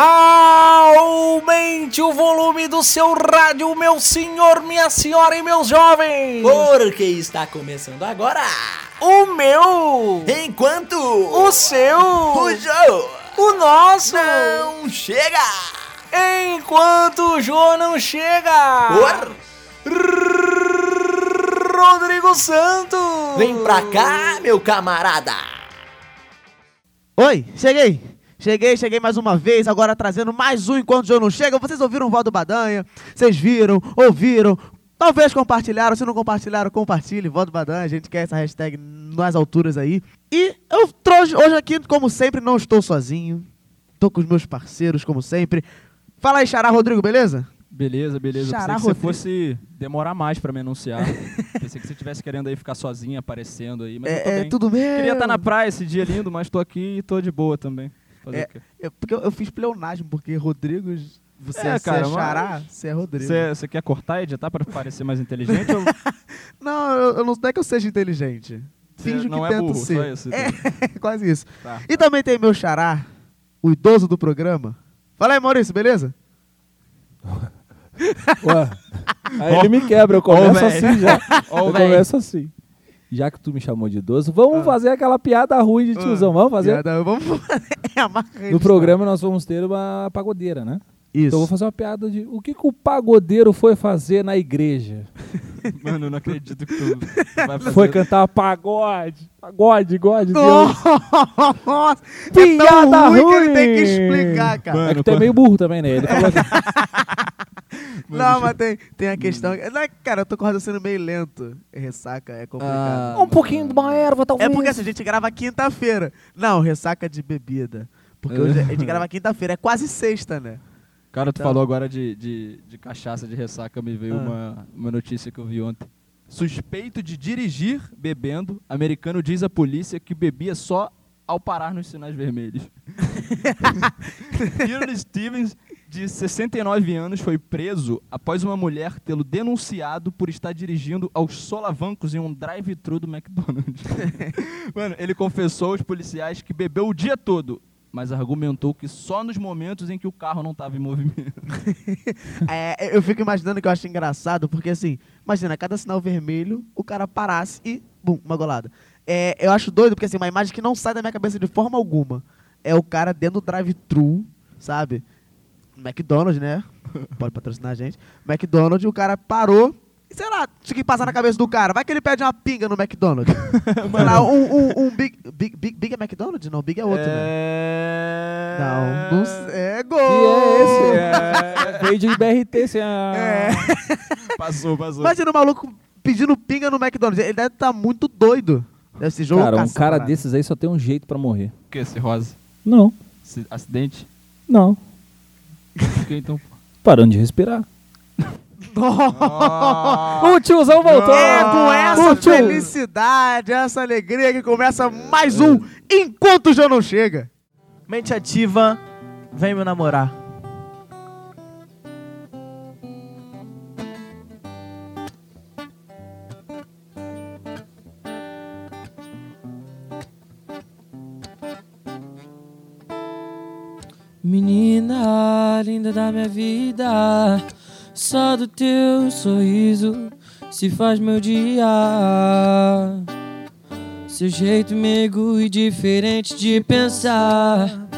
Aumente o volume do seu rádio, meu senhor, minha senhora e meus jovens! Porque está começando agora O meu! Enquanto O seu! o jogo O nosso! não chega Enquanto o Jô não chega! Por... Rodrigo Santos! Vem pra cá, meu camarada Oi, cheguei! Cheguei, cheguei mais uma vez, agora trazendo mais um Enquanto o João não chega. Vocês ouviram o Valdo Badanha? Vocês viram, ouviram, talvez compartilharam. Se não compartilharam, compartilhe. Valdo Badanha, a gente quer essa hashtag nas alturas aí. E eu trouxe hoje aqui, como sempre, não estou sozinho. Tô com os meus parceiros, como sempre. Fala aí, Xará Rodrigo, beleza? Beleza, beleza. Xará Pensei que você Rodrigo. fosse demorar mais pra me anunciar. Pensei que você estivesse querendo aí ficar sozinho, aparecendo aí, mas eu tô É, é bem. tudo bem. Queria estar na praia esse dia lindo, mas tô aqui e tô de boa também. Fazer É, o quê? É, porque eu, eu fiz pleonasmo, porque Rodrigo, você É, é, cara, você é Xará, você é Rodrigo. Você você quer cortar e editar pra parecer mais inteligente ou Não, eu, eu não, é que eu seja inteligente. Finjo não que é tento burro? ser. Só isso. É, então. quase isso. Tá. E também tem meu xará, o idoso do programa. Fala aí, Maurício, beleza? Ué, aí ele me quebra, eu começo velho. assim já. Ó, eu começo assim. Já que tu me chamou de idoso, vamos fazer aquela piada ruim de tiozão. Vamos fazer? Ah. Piada, vamos é a marca No registrada. programa nós vamos ter uma pagodeira, né? Isso. Então eu vou fazer uma piada de o que, que o pagodeiro foi fazer na igreja? Mano, eu não acredito que tu vai fazer. Foi cantar pagode. Pagode, God, Deus. Nossa, é Piada tão ruim, que ele ruim. tem que explicar, cara. Mano, É que tu é meio burro também, né? Ele falou assim, não, mas tem, tem a questão. Não é, cara, eu tô com o raciocínio meio lento. Ressaca é complicado. um pouquinho de uma erva, talvez. É porque assim, a gente grava quinta-feira. Não, ressaca de bebida. Porque hoje a gente grava quinta-feira, é quase sexta, né? Cara, tu Então- falou agora de, de, de cachaça de ressaca, me veio Ah. uma, uma notícia que eu vi ontem. Suspeito de dirigir bebendo, americano diz à polícia que bebia só ao parar nos sinais vermelhos. Kieran Stevens, de 69 anos, foi preso após uma mulher tê-lo denunciado por estar dirigindo aos solavancos em um drive-thru do McDonald's. Mano, ele confessou aos policiais que bebeu o dia todo, mas argumentou que só nos momentos em que o carro não estava em movimento. É, eu fico imaginando que eu acho engraçado, porque assim, imagina, cada sinal vermelho, o cara parasse e, bum, uma golada. É, eu acho doido, porque assim, uma imagem que não sai da minha cabeça de forma alguma. É o cara dentro do drive-thru, sabe? McDonald's, né? Pode patrocinar a gente. McDonald's, o cara parou. e, Sei lá, isso que passar na cabeça do cara. Vai que ele pede uma pinga no McDonald's. Sei lá, um, um, um Big, Big, Big. Big é McDonald's? Não, Big é outro, né? É... Não, não sei. É gol! é esse? É, veio de BRT, assim, ah, É. Passou, passou. Imagina o maluco pedindo pinga no McDonald's. Ele deve estar muito doido. Deve ser jogo Cara, um cara desses aí só tem um jeito pra morrer. O que esse rosa? Não, acidente? não. Então? Parando de respirar. O tiozão voltou! É com essa tio- felicidade, essa alegria que começa mais um Enquanto Já Não Chega. Mente ativa, vem me namorar. Linda da minha vida, só do teu sorriso se faz meu dia. Seu jeito meigo e diferente de pensar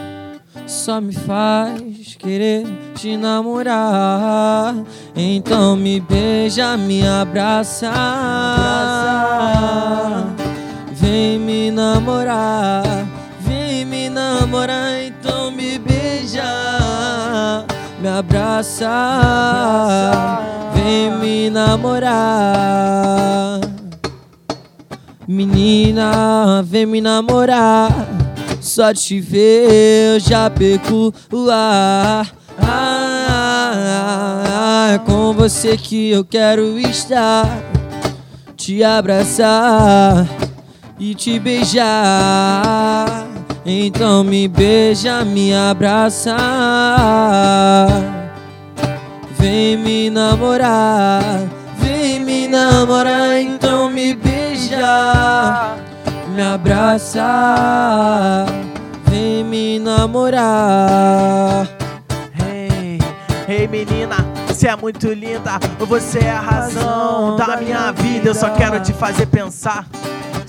só me faz querer te namorar. Então me beija, me abraça. Vem me namorar, vem me namorar, abraça, vem me namorar. Menina, vem me namorar, só de te ver eu já perco o ar. Ah, é com você que eu quero estar, te abraçar e te beijar. Então me beija, me abraça. Vem me namorar, vem me namorar, então me beija, me abraça. Vem me namorar. Ei menina, você é muito linda, você é a razão da minha vida. Eu só quero te fazer pensar.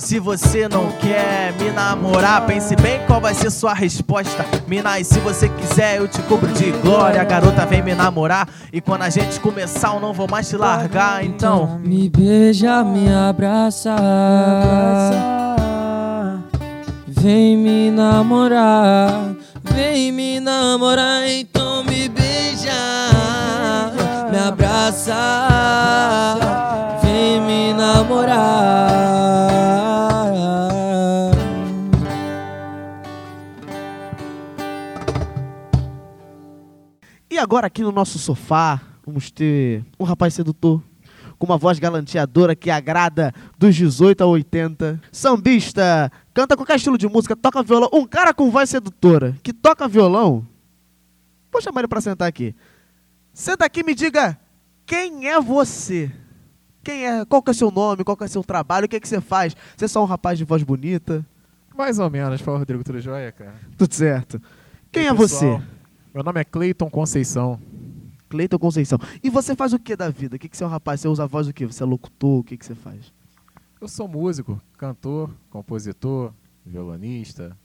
Se você não quer me namorar, pense bem qual vai ser sua resposta. Mina, e se você quiser, eu te cubro de glória. Garota, vem me namorar. E quando a gente começar, eu não vou mais te largar. Então, Me beija, me abraça. Vem me namorar. Vem me namorar, então me beija. Me abraça. Vem me namorar. Agora aqui no nosso sofá, vamos ter um rapaz sedutor com uma voz galanteadora que agrada dos 18 a 80. Sambista, canta qualquer estilo de música, toca violão. Um cara com voz sedutora que toca violão. Vou chamar ele pra sentar aqui. Senta aqui e me diga quem é você. Quem é? Qual que é seu nome? Qual que é seu trabalho? O que, que você faz? Você é só um rapaz de voz bonita? Mais ou menos, fala Rodrigo, tudo jóia, cara? Tudo certo. Quem E é pessoal, você? Meu nome é Cleiton Conceição. Cleiton Conceição. E você faz o que da vida? O que, que você é um rapaz? Você usa a voz do quê? Você é locutor? O que, que você faz? Eu sou músico, cantor, compositor, violonista.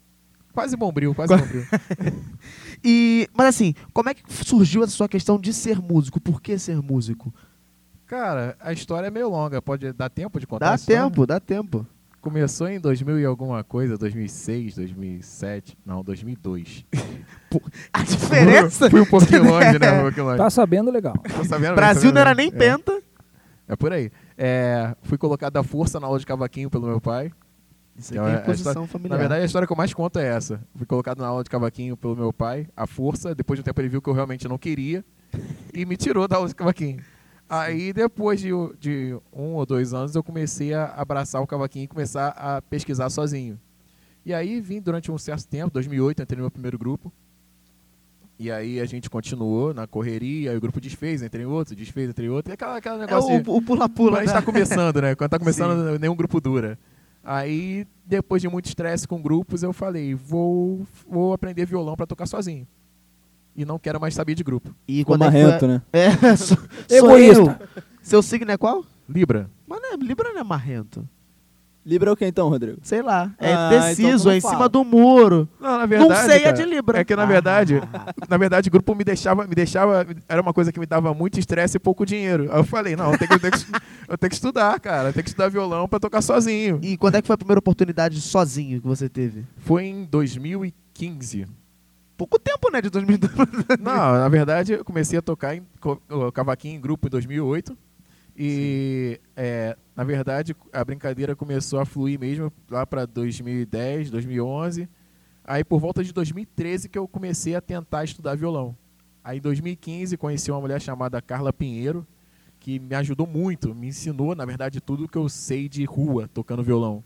Quase bombril, quase bombril. E, mas assim, como é que surgiu essa sua questão de ser músico? Por que ser músico? Cara, a história é meio longa, pode dar tempo de contar Dá a tempo, dá tempo. Começou em 2000 e alguma coisa, 2006, 2007, não, 2002. A diferença? Fui um pouquinho longe, né? Um pouquinho longe. Tá sabendo legal. Tô sabendo, Brasil sabendo não era nem É. penta. É por aí. É, fui colocado à força na aula de cavaquinho pelo meu pai. Isso Então, aqui é é a posição história- familiar. Na verdade, a história que eu mais conto é essa. Fui colocado na aula de cavaquinho pelo meu pai, à força. Depois de um tempo ele viu que eu realmente não queria e me tirou da aula de cavaquinho. Aí, depois de, de um ou dois anos, eu comecei a abraçar o cavaquinho e começar a pesquisar sozinho. E aí, vim durante um certo tempo, 2008, entrei no meu primeiro grupo. E aí, a gente continuou na correria, aí o grupo desfez, entrei em outro, desfez, entrei em outro. E aquela, aquela é negócio de- o pula-pula. quando gente né? começando, né? Quando tá começando, nenhum grupo dura. Aí, depois de muito estresse com grupos, eu falei, vou, vou aprender violão pra tocar sozinho. E não quero mais saber de grupo. E Ficou quando é que marrento, foi- né? É, sou, sou Egoísta. eu. Seu signo é qual? Libra. Mas não é, Libra não é marrento. Libra é o que então, Rodrigo? Sei lá. É Ah, então é em fala. cima do muro. Não, na verdade. não sei, é cara, de Libra. É que na verdade, na verdade, o grupo me deixava, me deixava, era uma coisa que me dava muito estresse e pouco dinheiro. Aí eu falei, não, eu tenho que, eu tenho que, eu tenho que estudar, cara, eu tenho que estudar violão pra tocar sozinho. E quando é que foi a primeira oportunidade sozinho que você teve? Foi em 2015. Pouco tempo, né? De 2002. Não, na verdade, eu comecei a tocar em cavaquinho em grupo em 2008. E, é, na verdade, a brincadeira começou a fluir mesmo lá para 2010, 2011. Aí, por volta de 2013, que eu comecei a tentar estudar violão. Aí, em 2015, conheci uma mulher chamada Carla Pinheiro, que me ajudou muito, me ensinou, na verdade, tudo que eu sei de rua, tocando violão.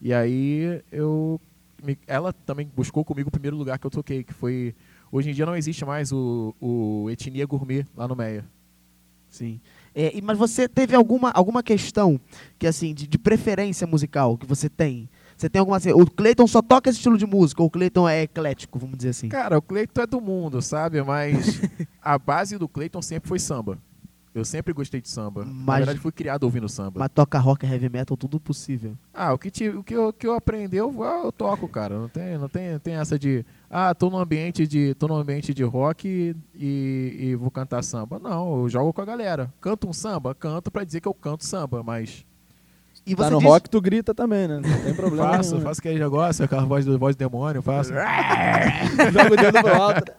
E aí, eu me- ela também buscou comigo o primeiro lugar que eu toquei, que foi... Hoje em dia não existe mais o, o Etnia Gourmet lá no Meia. Sim. É, mas você teve alguma, alguma questão que assim de, de preferência musical que você tem? Você tem alguma assim, o Cleiton só toca esse estilo de música ou o Cleiton é eclético, vamos dizer assim? Cara, o Cleiton é do mundo, sabe? Mas a base do Cleiton sempre foi samba. Eu sempre gostei de samba. Na Mas- verdade, fui criado ouvindo samba. Mas toca rock, heavy metal, tudo possível. Ah, o que, te, o que, eu, que eu aprendi, eu, eu toco, cara. Não tem, não tem, tem essa de, ah, tô no ambiente de, tô no ambiente de rock e, e vou cantar samba. Não, eu jogo com a galera. Canto um samba? Canto pra dizer que eu canto samba, mas E Tá no disse- rock, tu grita também, né? Não tem problema. faço, nenhum, né? faço aquele negócio, aquela voz do, voz do demônio, faço. Joga o dedo pro alto.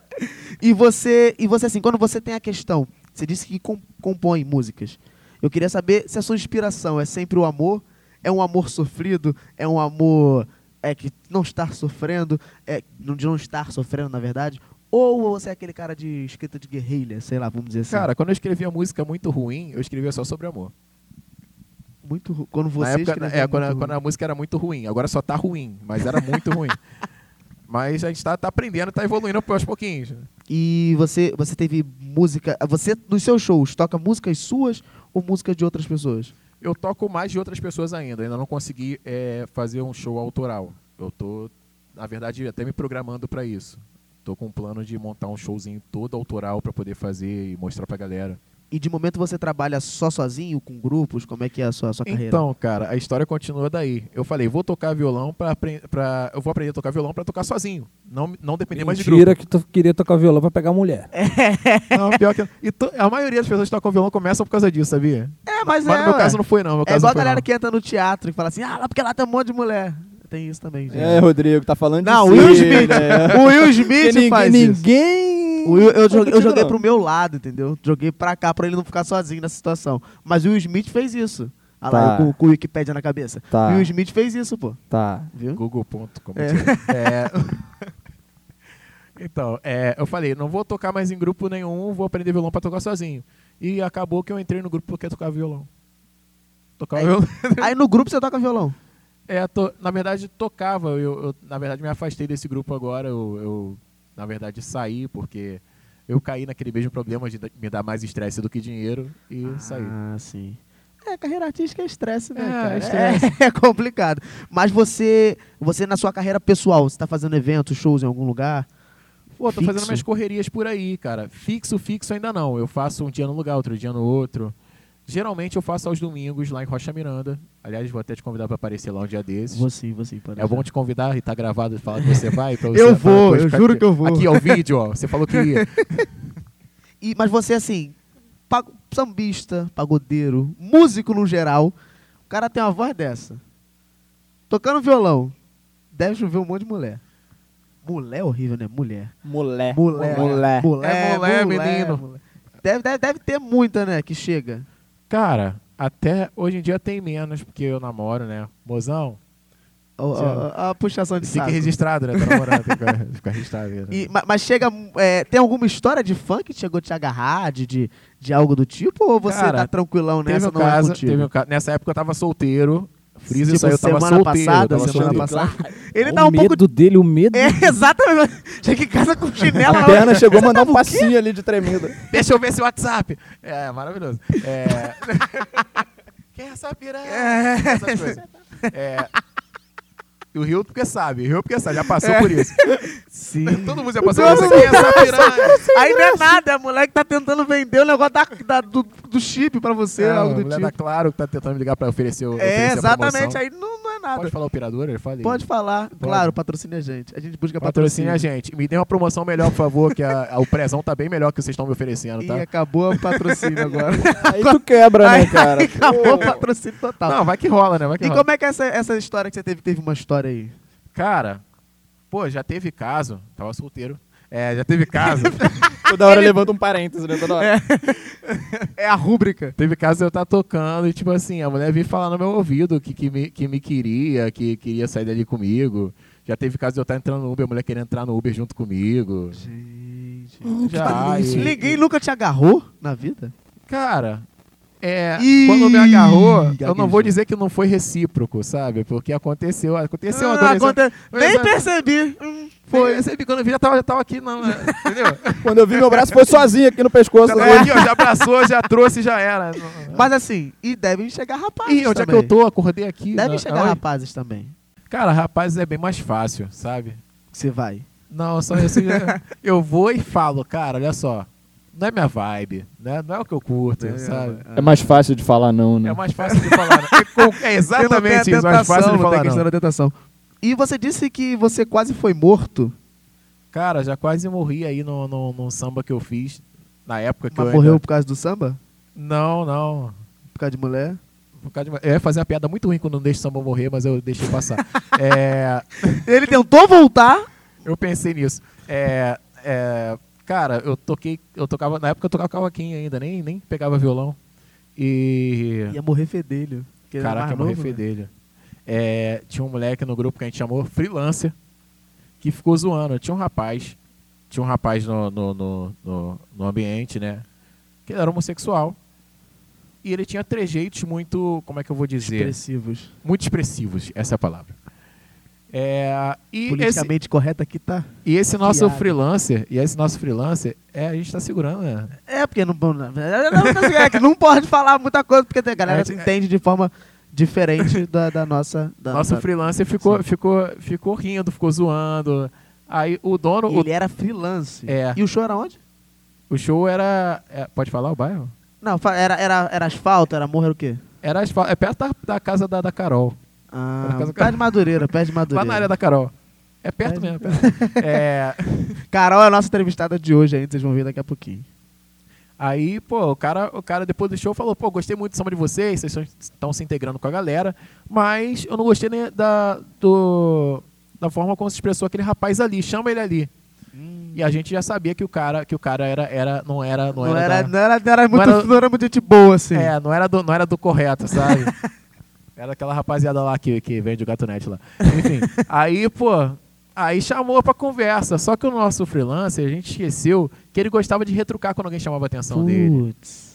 E você, e você assim, quando você tem a questão, você disse que com- compõe músicas. Eu queria saber se a sua inspiração é sempre o amor, é um amor sofrido, é um amor é que não estar sofrendo, é não- de não estar sofrendo, na verdade, ou você é aquele cara de escrita de guerrilha, sei lá, vamos dizer assim. Cara, quando eu escrevia música muito ruim, eu escrevia só sobre amor. muito ru- quando você Na época, escrevia é, quando, a- quando a música era muito ruim. Agora só tá ruim, mas era muito ruim. Mas a gente tá, tá aprendendo, tá evoluindo aos pouquinhos. E você, você teve música. Você, nos seus shows, toca músicas suas ou músicas de outras pessoas? Eu toco mais de outras pessoas ainda. Ainda não consegui é, fazer um show autoral. Eu tô, na verdade, até me programando para isso. tô com um plano de montar um showzinho todo autoral pra poder fazer e mostrar pra galera. E de momento você trabalha só sozinho, com grupos? Como é que é a sua, a sua carreira? Então, cara, a história continua daí. Eu falei, vou tocar violão pra, pra eu vou aprender a tocar violão pra tocar sozinho, não não depender mais de grupo. Mentira que tu queria tocar violão pra pegar mulher. Não, pior que e to- a maioria das pessoas que tocam violão começam por causa disso, sabia? É, mas, Mas é, no meu ué. caso não foi não, meu É caso igual a não foi, galera não. que entra no teatro e fala assim, ah, lá porque lá tem um monte de mulher. Tem isso também, gente. É, Rodrigo, tá falando Não, o de Will si, Smith. né? O Will Smith ninguém, faz isso. ninguém... O Will- eu, joguei, eu joguei pro meu lado, entendeu? Joguei pra cá pra ele não ficar sozinho nessa situação. Mas o Will Smith fez isso. Ah lá, Tá. eu com, com o Wikipedia na cabeça. Tá. O Will Smith fez isso, pô. Tá. Viu? Google.com. É. É. então, é, eu falei, não vou tocar mais em grupo nenhum, vou aprender violão pra tocar sozinho. E acabou que eu entrei no grupo porque eu tocava violão. Tocava Aí- violão. Aí no grupo você toca violão. É, to- na verdade tocava. Eu, eu, na verdade me afastei desse grupo agora. Eu, eu, na verdade saí porque eu caí naquele mesmo problema de me dar mais estresse do que dinheiro e saí. Ah, sim. É, carreira artística é estresse, né, É, cara? é estresse. É, complicado. Mas você, você na sua carreira pessoal, você tá fazendo eventos, shows em algum lugar? Pô, tô Fixo? fazendo minhas correrias por aí, cara. Fixo, fixo ainda não. Eu faço um dia num lugar, outro dia no outro. Geralmente eu faço aos domingos lá em Rocha Miranda. Aliás, vou até te convidar pra aparecer lá um dia desses. Vou sim, vou sim. pode É bom te convidar e tá gravado e falar que você vai. Você, Eu vou, eu juro aqui- que eu vou. Aqui, ó, o vídeo, ó. Você falou que ia. E, mas você, assim, pa- sambista, pagodeiro, músico no geral, o cara tem uma voz dessa. Tocando violão, deve chover um monte de mulher. Mulher é horrível, né? Mulher. Mulher. Mulher. Mulher. É mulher, menino. mulher. Deve, deve, deve ter muita, né, que chega. Cara, até hoje em dia tem menos, porque eu namoro, né? Mozão, ó, ó, a puxação de fica saco. registrado, né? Tá namorando, fica, fica registrado. né? E, ma- mas chega. é, tem alguma história de fã que chegou a te agarrar, de, de, de algo do tipo? Ou você Cara, tá tranquilão Teve nessa? um não é caso, contigo? teve um caso. Nessa época eu tava solteiro. Frisa Tipo, eu tava semana solteiro. passada, tava semana solteiro. passada. Ele o tá um medo pouco. dele, o medo. É, exatamente. Chega em casa com chinela. A perna chegou a mandar um passinho ali de tremida. Deixa eu ver esse WhatsApp. É, maravilhoso. É... Quem é essa piranha? Essas coisas. É... E o Rio porque sabe, o Rio porque sabe, já passou por isso. Sim. Todo mundo já passou por isso. É essa piranha? Aí não é nada, é a mulher que tá tentando vender o negócio da, da- do, do chip pra você, É, algo do tipo. da Claro que tá tentando me ligar pra oferecer o É, oferecer a exatamente. promoção. Aí não, não é nada. Pode falar operadora? Falei. Pode falar. Claro, patrocine a gente. A gente busca patrocínio. a gente. Me dê uma promoção melhor, por favor, que a- a- o prezão tá bem melhor que vocês estão me oferecendo, Ih, tá? acabou o patrocínio agora. Aí tu quebra, né, Aí- cara? aí acabou o patrocínio total. Não, vai que rola, né? Vai que e rola. como é que é essa, essa história que você teve? Teve uma história aí. Cara, pô, já teve caso. Tava solteiro. É, já teve caso. Toda hora levanta um parênteses, né? Toda hora. É a rúbrica. teve caso de eu estar tocando e, tipo assim, a mulher vir falar no meu ouvido que, que, me, que me queria, que queria sair dali comigo. Já teve caso de eu estar entrando no Uber, a mulher querendo entrar no Uber junto comigo. Gente. Já, e- Ninguém nunca te agarrou na vida? Cara, é, Ih, quando me agarrou, eu não vou dizer que não foi recíproco, sabe? Porque aconteceu, aconteceu Ah, aconte- Nem percebi. Hum, Foi, Foi. eu recebi quando eu vi, já tava, já tava aqui, não, né? entendeu? Quando eu vi meu braço, foi sozinho aqui no pescoço. Já, né? tava aqui, ó, já abraçou, já trouxe, já era. Mas assim, e devem chegar rapazes Ih, onde é que também. eu tô? Acordei aqui. Devem Não, chegar oi? rapazes também. Cara, rapazes é bem mais fácil, sabe? Você vai. Não, só isso. já- eu vou e falo, cara, olha só. Não é minha vibe, né? Não é o que eu curto, sabe? É mais fácil de falar não, né? É mais fácil de falar. né? É, é exatamente isso, mais fácil de não tem falar. Não. da tentação. E você disse que você quase foi morto, Cara, já quase morri aí no, no, no samba que eu fiz. Na época que mas eu. morreu ainda- por causa do samba? Não, não. Por causa de mulher? Por causa de- Eu ia fazer uma piada muito ruim quando não deixo o samba morrer, mas eu deixei passar. é, Ele tentou voltar. eu pensei nisso. É, é, cara, eu toquei. Eu tocava. Na época eu tocava cavaquinho ainda, nem, nem pegava violão. E. Ia morrer fedelho. Caraca, eu morri novo, né? fedelho. É, tinha um moleque no grupo que a gente chamou Freelancer, que ficou zoando. Tinha um rapaz, tinha um rapaz no, no, no, no, no ambiente, né? Que ele era homossexual. E ele tinha trejeitos muito, como é que eu vou dizer? Expressivos. Muito expressivos, essa é a palavra. É, e, esse, Politicamente correto aqui tá. e esse nosso freelancer, e esse nosso freelancer, é, a gente tá segurando, né? É, porque não, não, não, não, é não pode falar muita coisa, porque a galera É, entende de forma diferente da, da nossa. Da, Nosso da- freelancer ficou, Sim. ficou, ficou rindo, ficou zoando. Aí o dono, o, Ele era freelance. É. E o show era onde? o show era. é, pode falar o bairro? Não, era, era, era asfalto, era morro, era o quê? Era asfal- é perto da, da casa da, da Carol. Ah, do pé de Madureira, pé de Lá Madureira. na área da Carol. É perto mesmo. é perto. É, Carol é a nossa entrevistada de hoje ainda, vocês vão ver daqui a pouquinho. Aí, pô, o cara, o cara depois do show falou, pô, gostei muito do samba de vocês, vocês estão se integrando com a galera, mas eu não gostei nem da, do, da forma como se expressou aquele rapaz ali, chama ele ali. E a gente já sabia que o cara, que o cara era, era, não era, não, Não, era, era, da- não, era, não, era muito, era- não era muito gente boa, assim. é, não era do, não era do correto, sabe? Era aquela rapaziada lá que, que vende o gatonete lá. Enfim, aí, pô, aí chamou pra conversa, só que o nosso freelancer, a gente esqueceu que ele gostava de retrucar quando alguém chamava a atenção dele. Putz.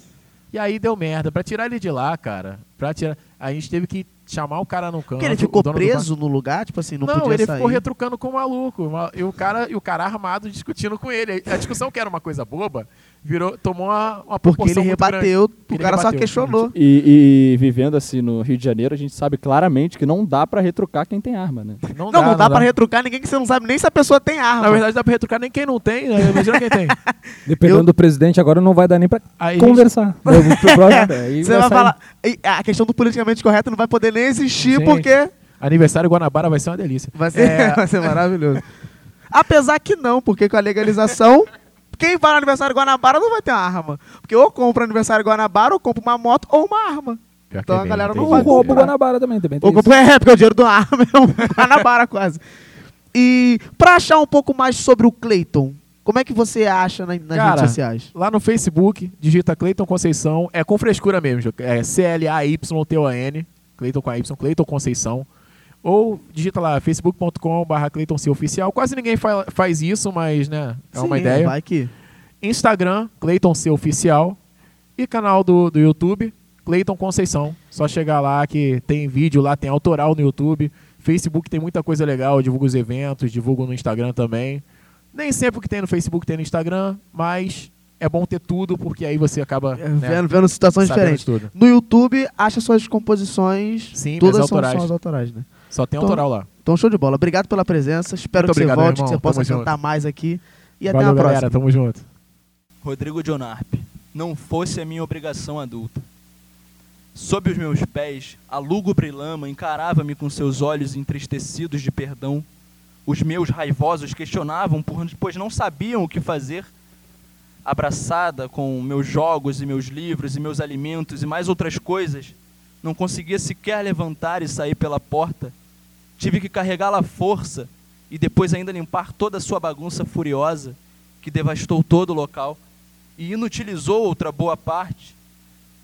E aí deu merda. Pra tirar ele de lá, cara, pra tirar, a gente teve que chamar o cara no canto. Porque ele ficou preso no lugar, tipo assim, não, Não, podia ele sair. ficou retrucando com o maluco. ma- E o cara, e o cara armado discutindo com ele. A discussão que era uma coisa boba, virou, tomou uma, uma Porque ele rebateu, o Ele cara só rebateu. questionou. E, e vivendo assim no Rio de Janeiro, a gente sabe claramente que não dá pra retrucar quem tem arma, né? Não, Não, não dá, pra retrucar ninguém que você não sabe nem se a pessoa tem arma. Na verdade, dá pra retrucar nem quem não tem, né? Imagina quem tem. Dependendo Eu- do presidente, agora não vai dar nem pra Aí conversar. Pro próximo, você vai sair- falar. A questão do politicamente correto não vai poder nem existir Sim. porque Aniversário Guanabara vai ser uma delícia. vai ser, É, vai ser maravilhoso. Apesar que não, porque com a legalização, quem vai no aniversário Guanabara não vai ter uma arma. Porque ou compra aniversário Guanabara, ou compra uma moto ou uma arma. pior Então é a bem, galera não O vai isso. roubo comprar. Guanabara também, também Ou compra, é, porque o dinheiro do arma é um Guanabara quase. E pra achar um pouco mais sobre o Clayton, como é que você acha na- nas Cara, redes sociais? Lá no Facebook, digita Cleiton Conceição. É com frescura mesmo. É C-L-A-Y-T-O-N. Cleiton com a Y, Cleiton Conceição. Ou digita lá, facebook.com.br Cleiton C Oficial. Quase ninguém fa- faz isso, mas, né, é uma Sim, ideia. Vai que. Instagram, Cleiton C Oficial. E canal do, do YouTube, Cleiton Conceição. Só chegar lá que tem vídeo lá, tem autoral no YouTube. Facebook tem muita coisa legal, eu divulgo os eventos, divulgo no Instagram também. Nem sempre o que tem no Facebook tem no Instagram, mas é bom ter tudo, porque aí você acaba É, né, vendo, vendo situações diferentes. tudo. No YouTube, acha suas composições. Sim, todas são, autorais. são as autorais, né? Só tem Então, autoral lá. Então, show de bola. Obrigado pela presença. Espero Muito que obrigado, você volte, que você possa Tamo cantar mais aqui. E até Valeu, a próxima. galera. Tamo junto. Rodrigo Jonarp, não fosse a minha obrigação adulta. Sob os meus pés, a lúgubre lama encarava-me com seus olhos entristecidos de perdão. Os meus raivosos questionavam, por- pois não sabiam o que fazer. Abraçada com meus jogos e meus livros e meus alimentos e mais outras coisas, não conseguia sequer levantar e sair pela porta. Tive que carregá-la à força e depois ainda limpar toda a sua bagunça furiosa, que devastou todo o local e inutilizou outra boa parte.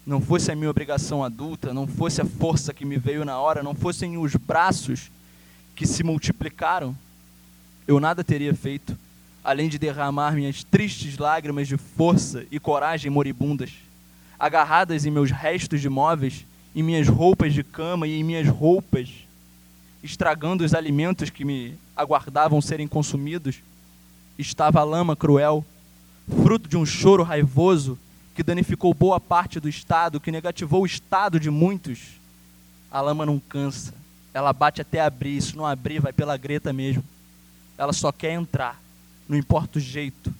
Não fosse a minha obrigação adulta, não fosse a força que me veio na hora, não fossem os braços que se multiplicaram, eu nada teria feito, além de derramar minhas tristes lágrimas de força e coragem moribundas, agarradas em meus restos de móveis, em minhas roupas de cama e em minhas roupas, estragando os alimentos que me aguardavam serem consumidos, estava a lama cruel, fruto de um choro raivoso que danificou boa parte do Estado, que negativou o Estado de muitos. A lama não cansa, ela bate até abrir, se não abrir, vai pela greta mesmo. Ela só quer entrar, não importa o jeito.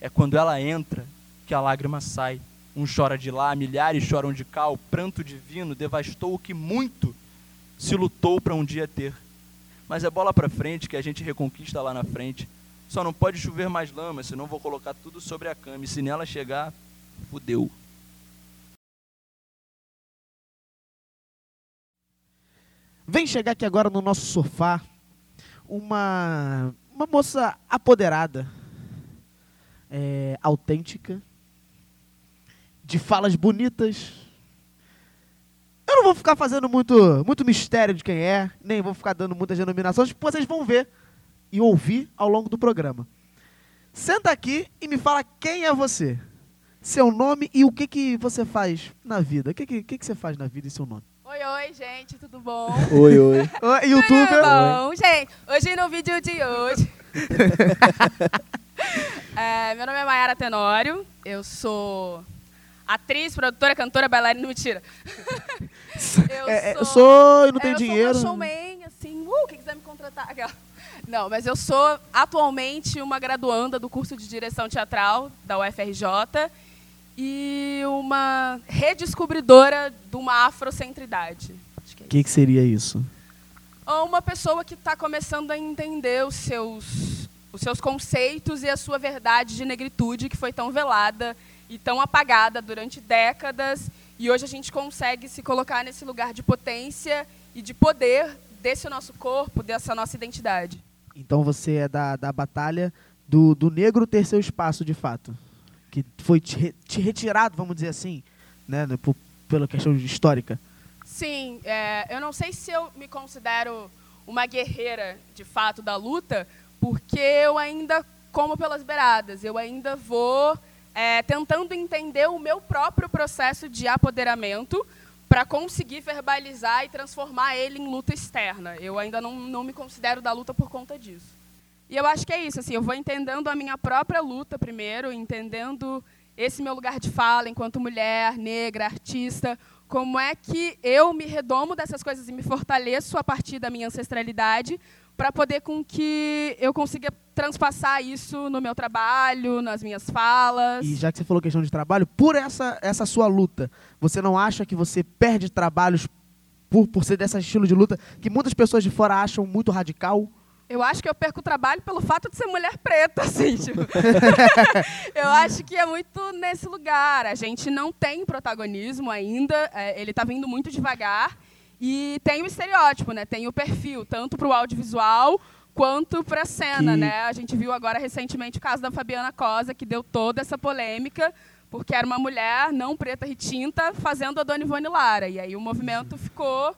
É quando ela entra que a lágrima sai. Um chora de lá, milhares choram de cá, o pranto divino devastou o que muito se lutou para um dia ter. Mas é bola para frente que a gente reconquista lá na frente. Só não pode chover mais lama, senão vou colocar tudo sobre a cama. E se nela chegar, fudeu. Vem chegar aqui agora no nosso sofá uma, uma moça apoderada, é, autêntica, de falas bonitas. Eu não vou ficar fazendo muito, muito mistério de quem é, nem vou ficar dando muitas denominações, porque vocês vão ver e ouvir ao longo do programa. Senta aqui e me fala quem é você, seu nome e o que, que você faz na vida. O que, que, que, que você faz na vida e seu nome? Oi, oi, gente, tudo bom? Oi, oi. Oi, youtuber. Tudo bom, gente? Hoje no vídeo de hoje. É, meu nome é Mayara Tenório, eu sou atriz, produtora, cantora, bailarina, mentira. eu É, é, eu sou e não é, tenho eu dinheiro. Sou uma showman, assim, uh, quem quiser me contratar. Não, mas eu sou atualmente uma graduanda do curso de direção teatral da UFRJ e uma redescobridora de uma afrocentridade. Que é O que, que seria isso? uma pessoa que está começando a entender os seus, os seus conceitos e a sua verdade de negritude que foi tão velada e tão apagada durante décadas. E hoje a gente consegue se colocar nesse lugar de potência e de poder desse nosso corpo, dessa nossa identidade. Então você é da, da batalha do, do negro ter seu espaço de fato. Que foi te, re- te retirado, vamos dizer assim, né, por- pela questão histórica. Sim, é, eu não sei se eu me considero uma guerreira de fato da luta, porque eu ainda como pelas beiradas, eu ainda vou é, tentando entender o meu próprio processo de apoderamento para conseguir verbalizar e transformar ele em luta externa. Eu ainda não, não me considero da luta por conta disso. E eu acho que é isso, assim, eu vou entendendo a minha própria luta primeiro, entendendo esse meu lugar de fala enquanto mulher, negra, artista, como é que eu me redomo dessas coisas e me fortaleço a partir da minha ancestralidade para poder com que eu consiga transpassar isso no meu trabalho, nas minhas falas. E já que você falou questão de trabalho, por essa, essa sua luta, você não acha que você perde trabalhos por, por ser desse estilo de luta que muitas pessoas de fora acham muito radical? Eu acho que eu perco o trabalho pelo fato de ser mulher preta, assim, tipo. eu acho que é muito nesse lugar. A gente não tem protagonismo ainda, é, ele está vindo muito devagar. E tem o estereótipo, né? Tem o perfil, tanto para o audiovisual quanto para a cena, Que- né? A gente viu agora recentemente o caso da Fabiana Cosa, que deu toda essa polêmica, porque era uma mulher não preta retinta fazendo a Dona Ivone Lara. E aí o movimento ficou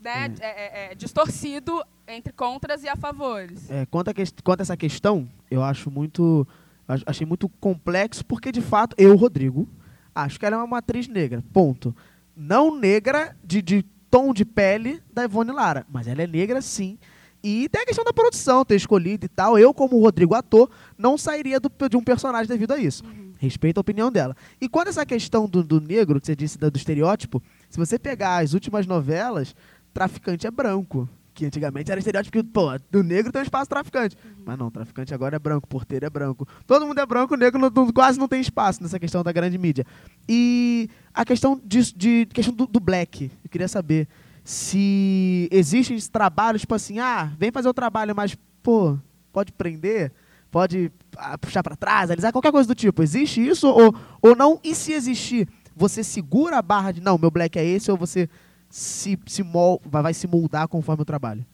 né, é, é, é, distorcido entre contras e a favores. É, quanto, a ques- quanto a essa questão, eu acho muito. ach- Achei muito complexo, porque de fato, eu, Rodrigo, acho que ela é uma atriz negra. Ponto. Não negra de, de tom de pele da Ivone Lara, mas ela é negra sim. E tem a questão da produção, ter escolhido e tal. Eu, como Rodrigo ator, não sairia do- de um personagem devido a isso. Respeito a opinião dela. E quando essa questão do, do negro, que você disse da- do estereótipo, se você pegar as últimas novelas, traficante é branco. Que antigamente era estereótipo que, pô, do negro tem um espaço traficante. Mas não, traficante agora é branco, porteiro é branco. Todo mundo é branco, o negro não- não- quase não tem espaço nessa questão da grande mídia. E a questão, de, de- questão do, do black, eu queria saber se existem trabalhos, tipo assim, ah, vem fazer o trabalho, mas, pô, pode prender, pode ah, puxar pra trás, alisar, qualquer coisa do tipo. Existe isso ou, ou não? E se existir, você segura a barra de, não, meu black é esse, ou você se, se mol, vai, se moldar conforme o trabalho?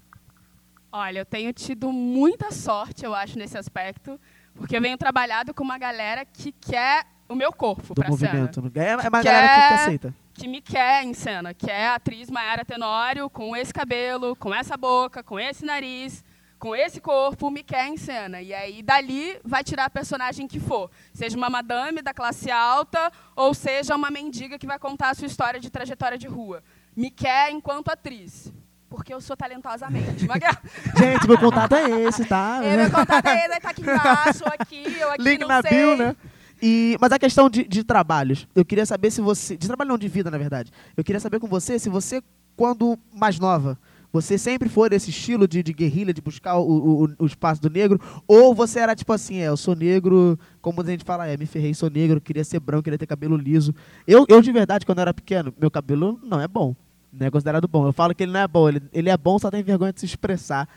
Olha, eu tenho tido muita sorte, eu acho, nesse aspecto, porque eu venho trabalhado com uma galera que quer o meu corpo pra movimento. cena. É, é uma Que galera que, que quer- aceita. Que me quer em cena, que é a atriz Mayara Tenório, com esse cabelo, com essa boca, com esse nariz, com esse corpo, me quer em cena. E aí, dali, vai tirar a personagem que for. Seja uma madame da classe alta, ou seja uma mendiga que vai contar a sua história de trajetória de rua. Me quer enquanto atriz. Porque eu sou talentosamente. Gente, meu contato é esse, tá? É, meu contato é esse, tá aqui embaixo, aqui, eu aqui, Link na sei. bio, né? E, mas a questão de, de trabalhos, eu queria saber se você. De trabalho não de vida, na verdade. Eu queria saber com você se você, quando mais nova, você sempre foi desse estilo de, de guerrilha, de buscar o, o, o espaço do negro, ou você era tipo assim, é, eu sou negro, como a gente fala, é, me ferrei, sou negro, queria ser branco, queria ter cabelo liso. Eu, eu de verdade, quando eu era pequeno, meu cabelo não é bom. Não é considerado bom. Eu falo que ele não é bom, ele, ele é bom, só tem vergonha de se expressar.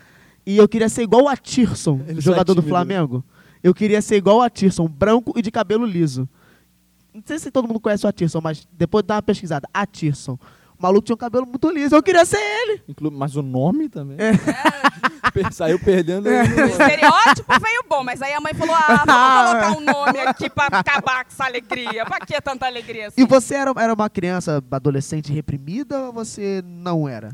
E eu queria ser igual o Atirson, Ele é jogador do tímido. Flamengo. Eu queria ser igual o Atirson, branco e de cabelo liso. Não sei se todo mundo conhece o Atirson, mas depois dá uma pesquisada. Atirson. O maluco tinha um cabelo muito liso. Eu queria ser ele. Inclu mas o nome também. É. Per- Saiu perdendo. O ele no- estereótipo veio bom, mas aí a mãe falou: ah, vamos colocar um nome aqui pra acabar com essa alegria. Pra que tanta alegria assim? E você era, era uma criança adolescente reprimida ou você não era?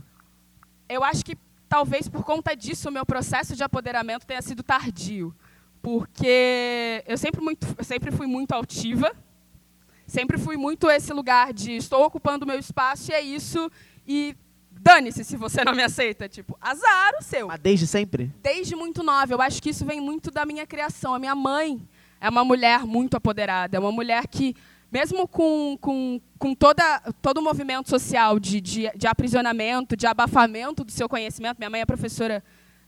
Eu acho que talvez por conta disso o meu processo de apoderamento tenha sido tardio. Porque eu sempre, muito, eu sempre fui muito altiva, sempre fui muito esse lugar de estou ocupando o meu espaço e é isso, e dane-se se você não me aceita. Tipo, azar o seu. Mas desde sempre? desde muito nova. Eu acho que isso vem muito da minha criação. A minha mãe é uma mulher muito apoderada, é uma mulher que, mesmo com, com, com toda, todo o movimento social de, de, de aprisionamento, de abafamento do seu conhecimento, minha mãe é professora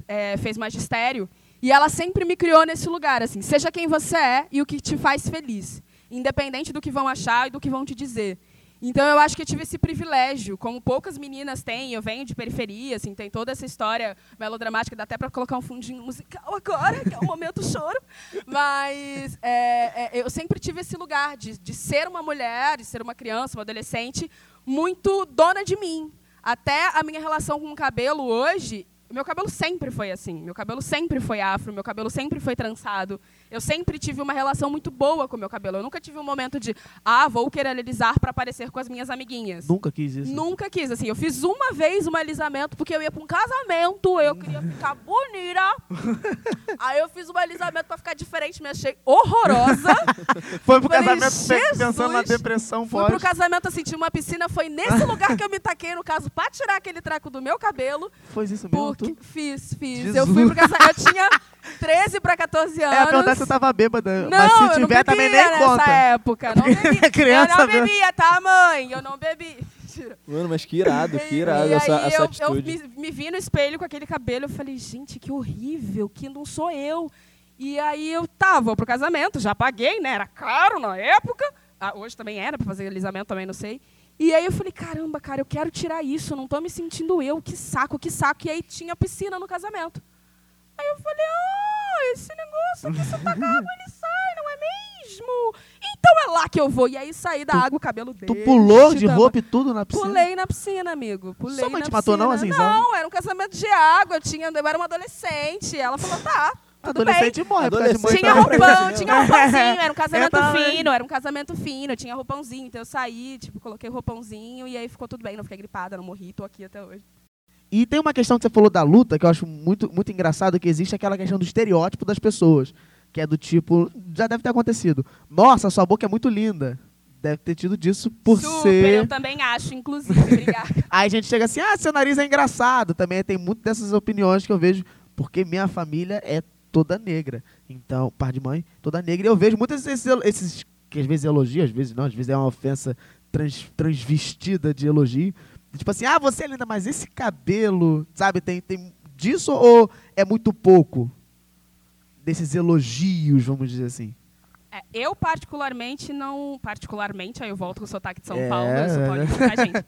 é, fez magistério. E ela sempre me criou nesse lugar, assim, seja quem você é e o que te faz feliz, independente do que vão achar e do que vão te dizer. Então eu acho que eu tive esse privilégio, como poucas meninas têm. Eu venho de periferia, assim, tem toda essa história melodramática, dá até para colocar um fundinho musical agora, que é o momento choro. Mas é, é, eu sempre tive esse lugar de, de ser uma mulher, de ser uma criança, uma adolescente, muito dona de mim. Até a minha relação com o cabelo hoje, meu cabelo sempre foi assim. Meu cabelo sempre foi afro, meu cabelo sempre foi trançado. Eu sempre tive uma relação muito boa com o meu cabelo. Eu nunca tive um momento de, ah, vou querer alisar para parecer com as minhas amiguinhas. Nunca quis isso. Nunca quis, assim. Eu fiz uma vez um alisamento porque eu ia para um casamento, eu queria ficar bonita. Aí eu fiz um alisamento para ficar diferente, me achei horrorosa. Foi pro Falei, casamento pe- pensando na "Jesus". depressão Fui pro casamento, assim, tinha uma piscina, foi nesse lugar que eu me taquei, no caso, para tirar aquele treco do meu cabelo. Foi isso mesmo, Porque fiz, fiz. Jesus. Eu fui pro casamento, eu tinha 13 para 14 anos. É, você tava bêbada. Não, mas se eu não tiver, também bebia nem nessa conta. época. Não bebia. Criança eu não bebia, tá, mãe? Eu não bebi. Mano, mas que irado, que irado e essa, aí essa eu, eu atitude. me, me vi no espelho com aquele cabelo, eu falei, gente, que horrível, que não sou eu. E aí eu tava vou pro casamento, já paguei, né? Era caro na época. Ah, hoje também era pra fazer alisamento, também não sei. E aí eu falei, caramba, cara, eu quero tirar isso, eu não tô me sentindo eu, que saco, que saco. E aí tinha piscina no casamento. Aí eu falei, ah, esse negócio eu tacar água, ele sai, não é mesmo? Então é lá que eu vou. E aí saí da água, o cabelo Tu dele. pulou de tava- roupa e tudo na piscina? Pulei na piscina, amigo. Pulei Sua mãe na te matou, não, piscina. assim, Não, era um casamento de água. Eu, tinha, eu era uma adolescente. Ela falou, tá, tudo bem. Adolescente morre de mãe. Adolescente Tinha pra- roupão, tinha roupãozinho, era um casamento Eu também. fino, era um casamento fino, tinha roupãozinho. Então eu saí, tipo, coloquei o roupãozinho e aí ficou tudo bem, não fiquei gripada, não morri, tô aqui até hoje. E tem uma questão que você falou da luta, que eu acho muito, muito engraçado, que existe aquela questão do estereótipo das pessoas. Que é do tipo, já deve ter acontecido. Nossa, sua boca é muito linda. Deve ter tido disso por Super, ser. eu também acho, inclusive. Aí a gente chega assim, ah, seu nariz é engraçado. Também tem muito dessas opiniões que eu vejo, porque minha família é toda negra. Então, par de mãe, toda negra. E eu vejo muitos esses, esses que às vezes é elogio, às vezes não, às vezes é uma ofensa trans, transvestida de elogio. Tipo assim, ah, você é linda, mas esse cabelo, sabe, tem, tem disso ou é muito pouco? Desses elogios, vamos dizer assim. É, eu, particularmente, não. Particularmente, aí eu volto com o sotaque de São É, Paulo, eu sou é. paulista, tá, gente?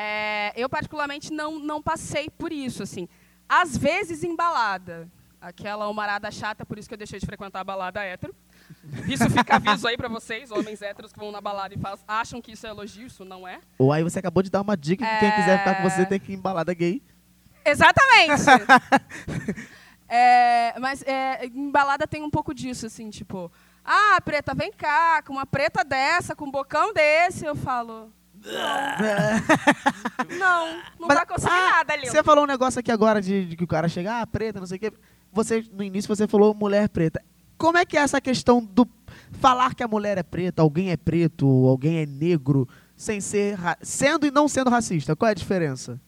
É, eu, particularmente, não, não passei por isso, assim. Às vezes, em balada. Aquela humarada chata, por isso que eu deixei de frequentar a balada hétero. Isso fica aviso aí pra vocês, homens héteros que vão na balada e faz- acham que isso é elogio, isso não é. Ou aí você acabou de dar uma dica que quem quiser ficar com você tem que ir em balada gay. Exatamente! É, mas é, em balada tem um pouco disso, assim, tipo, ah, preta, vem cá, com uma preta dessa, com um bocão desse, eu falo. Não, não, não Mas- vai conseguir ah, nada, lindo. Você falou um negócio aqui agora de, de que o cara chega, ah, preta, não sei o quê. Você, no início você falou mulher preta. Como é que é essa questão do falar que a mulher é preta, alguém é preto, alguém é negro, sem ser sendo e não sendo racista? Qual é a diferença?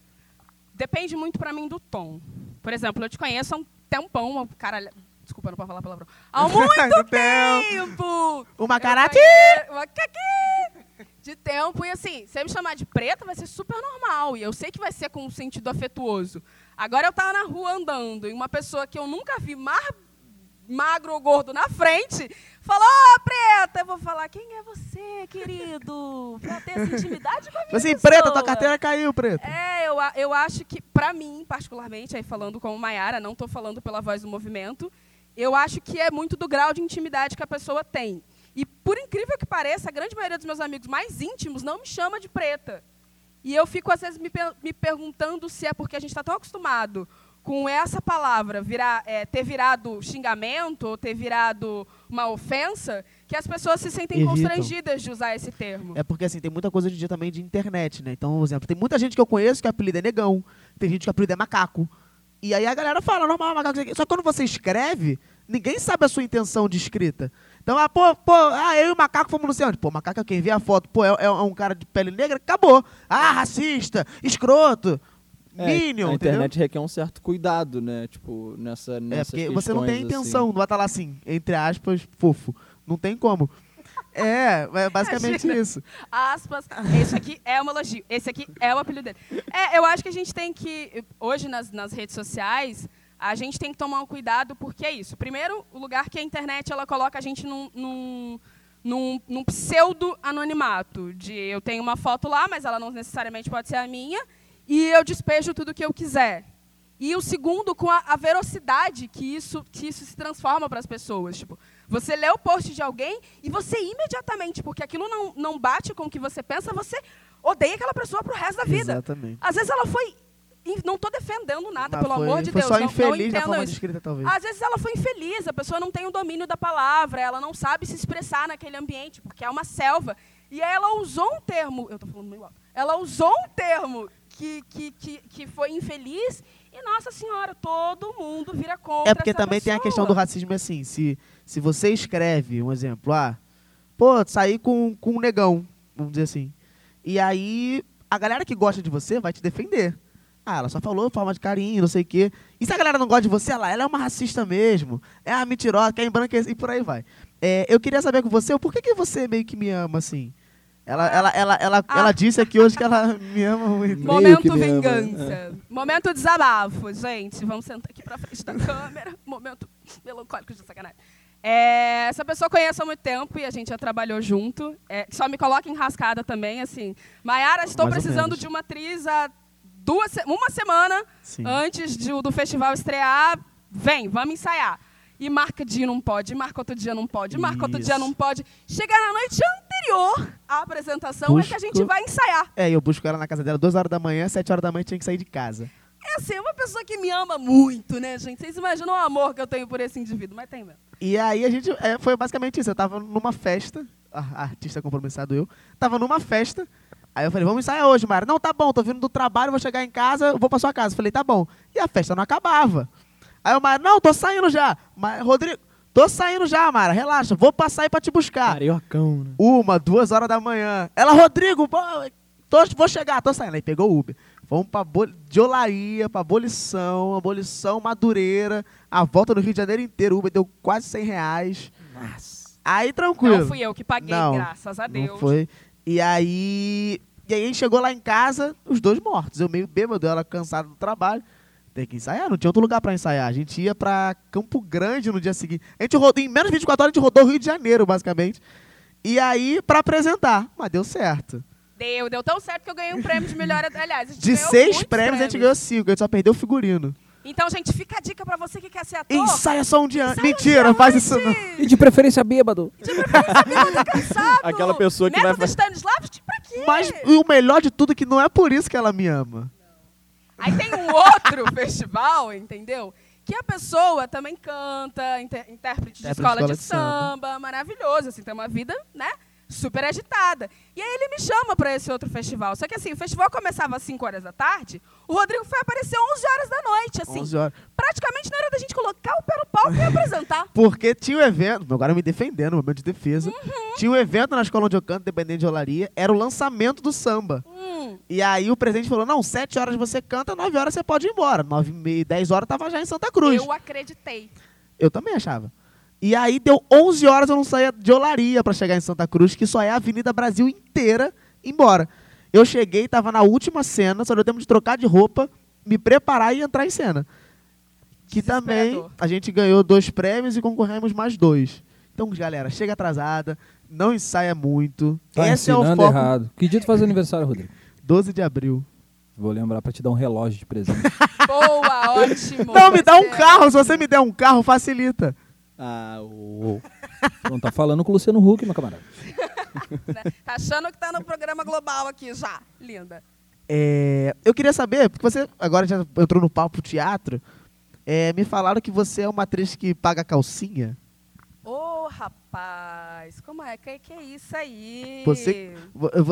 Depende muito pra mim do tom. Por exemplo, eu te conheço há um tempão, uma cara. Desculpa, não pode falar palavrão. Há muito tempo! Uma conhe- Uma caqui! De tempo, e assim, se eu me chamar de preta, vai ser super normal. E eu sei que vai ser com um sentido afetuoso. Agora eu tava na rua andando e uma pessoa que eu nunca vi mar, magro ou gordo na frente falou: Ô, preta! Eu vou falar: quem é você, querido? Pra ter essa intimidade com a minha Assim, pessoa. preta, tua carteira caiu, preta. É, eu, eu acho que, pra mim, particularmente, aí falando como Maiara, não tô falando pela voz do movimento, eu acho que é muito do grau de intimidade que a pessoa tem. E, por incrível que pareça, a grande maioria dos meus amigos mais íntimos não me chama de preta. E eu fico, às vezes, me, per- me perguntando se é porque a gente está tão acostumado com essa palavra virar, é, ter virado xingamento ou ter virado uma ofensa, que as pessoas se sentem Evitam. constrangidas de usar esse termo. É porque assim, tem muita coisa hoje em dia também de internet, né? Então, por exemplo, tem muita gente que eu conheço que o apelido é negão, tem gente que o apelido é macaco. E aí a galera fala, normal, macaco. sei. Só que quando você escreve, ninguém sabe a sua intenção de escrita. Então, ah, pô, pô, ah, eu e o macaco fomos no centro. Pô, macaco é quem vê a foto, pô, é, é um cara de pele negra, acabou. Ah, racista, escroto, É, minion, a entendeu? internet requer um certo cuidado, né? Tipo, nessa, É, nessas porque você não tem a questões, intenção, não vai estar lá assim, entre aspas, fofo. Não tem como. É, é basicamente Imagina. isso. aspas, esse aqui é um elogio, esse aqui é o apelido dele. É, eu acho que a gente tem que, hoje nas, nas redes sociais, a gente tem que tomar um cuidado porque é isso. Primeiro, o lugar que a internet ela coloca a gente num, num, num, num pseudo-anonimato. De eu tenho uma foto lá, mas ela não necessariamente pode ser a minha, e eu despejo tudo que eu quiser. E o segundo, com a, a velocidade que isso, que isso se transforma para as pessoas. Tipo, você lê o post de alguém e você imediatamente, porque aquilo não, não bate com o que você pensa, você odeia aquela pessoa pro resto da vida. Exatamente. Às vezes ela foi. Não estou defendendo nada, pelo foi- amor de Deus. só não, não infeliz entendam forma de escrita, talvez. Às vezes ela foi infeliz, a pessoa não tem o domínio da palavra, ela não sabe se expressar naquele ambiente, porque é uma selva. E aí ela usou um termo, eu estou falando meio alto, ela usou um termo que, que, que, que foi infeliz e, nossa senhora, todo mundo vira contra É porque também tem a pessoa. questão do racismo assim, se, se você escreve, um exemplo, ah, pô, saí com, com um negão, vamos dizer assim. E aí, a galera que gosta de você vai te defender. Ah, ela só falou forma de carinho, não sei o quê. E se a galera não gosta de você, ela, ela é uma racista mesmo. É uma mentirosa, quer embranquecer e por aí vai. É, eu queria saber com você, por que, que você meio que me ama assim? Ela, ela, ela, ela, Ah. ela disse aqui hoje que ela me ama muito. Momento me vingança. Momento desabafo, gente. Vamos sentar aqui pra frente da câmera. Momento melancólico de sacanagem. É, essa pessoa eu conheço há muito tempo e a gente já trabalhou junto. É, só me coloca enrascada também, assim. Maiara, estou Mais precisando de uma atriz há duas, uma semana Sim. antes de- do festival estrear. Vem, vamos ensaiar. E marca dia não pode, marca outro dia não pode, marca outro dia Isso. não pode. Chegar na noite anterior à apresentação é que a gente Busco- vai ensaiar. É, eu busco ela na casa dela duas horas da manhã, sete horas da manhã tinha que sair de casa. É assim, é uma pessoa que me ama muito, né, gente? Vocês imaginam o amor que eu tenho por esse indivíduo, mas tem mesmo. E aí a gente. é, foi basicamente isso. Eu tava numa festa, artista compromissado eu, tava numa festa. Aí eu falei, vamos ensaiar hoje, Mara. Não, tá bom, tô vindo do trabalho, vou chegar em casa, eu vou pra sua casa. Falei, tá bom. E a festa não acabava. Aí o Mara, não, tô saindo já. Mas, Rodrigo, tô saindo já, Mara, relaxa, vou passar aí pra te buscar. Cariocão, né? Uma, duas horas da manhã. Ela, Rodrigo, pô, tô- vou chegar, tô saindo. Aí pegou o Uber. Fomos pra de Olaria, pra Abolição, Abolição, Madureira. A volta no Rio de Janeiro inteiro. O Uber deu quase 100 reais. Aí tranquilo. Não fui eu que paguei, Não, graças a Deus. Não foi. E aí. E aí a gente chegou lá em casa, os dois mortos. Eu meio bêbado, ela cansada do trabalho. Tem que ensaiar, não tinha outro lugar pra ensaiar. A gente ia pra Campo Grande no dia seguinte. A gente rodou, em menos de 24 horas, a gente rodou o Rio de Janeiro, basicamente. E aí, pra apresentar. Mas deu certo. Deu, deu tão certo que eu ganhei um prêmio de melhor. Aliás, a gente De seis muitos prêmios, a gente ganhou cinco. A gente só perdeu o figurino. Então, gente, fica a dica pra você que quer ser ator. Ensaia só um dia antes. Ensaia um Mentira, dia faz isso não. E de preferência bêbado. Tá cansado. Aquela pessoa que vai Método fa- Stanislavski, pra quê? Mas o melhor de tudo é que não é por isso que ela me ama. Aí tem um outro festival, entendeu? Que a pessoa também canta, inter- intérprete de de escola de, escola de samba. samba, maravilhoso, assim, tem uma vida, né, super agitada. E aí ele me chama para esse outro festival. Só que assim, o festival começava às 5 horas da tarde, o Rodrigo foi aparecer 11 horas da noite, assim. 11 horas. Praticamente na hora da gente colocar o pé no palco e apresentar. Porque tinha um evento, agora me defendendo, momento de defesa. Uhum. Tinha um evento na escola onde eu canto, dependente de olaria, era o lançamento do samba. Hum, E aí o presidente falou: não, 7 horas você canta, 9 horas você pode ir embora. 9 e meia, 10 horas tava já em Santa Cruz. eu acreditei. Eu também achava. E aí deu 11 horas eu não saía de olaria pra chegar em Santa Cruz, que só é a Avenida Brasil inteira embora. Eu cheguei, tava na última cena, só deu tempo de trocar de roupa, me preparar e entrar em cena. Que também a gente ganhou dois prêmios e concorremos mais dois. Então, galera, chega atrasada, não ensaia muito. Tá Esse é o foco. errado. Que dia tu faz aniversário, Rodrigo? 12 de abril. Vou lembrar pra te dar um relógio de presente. Boa, ótimo. Não, me dá um carro. Se você me der um carro, facilita. Ah, o... Não tá falando com o Luciano Huck, meu camarada. Tá achando que tá no programa global aqui já. Linda. É, eu queria saber, porque você agora já entrou no papo teatro, é, me falaram que você é uma atriz que paga calcinha. Ô, rapaz, como é? Que, que é isso aí? Você-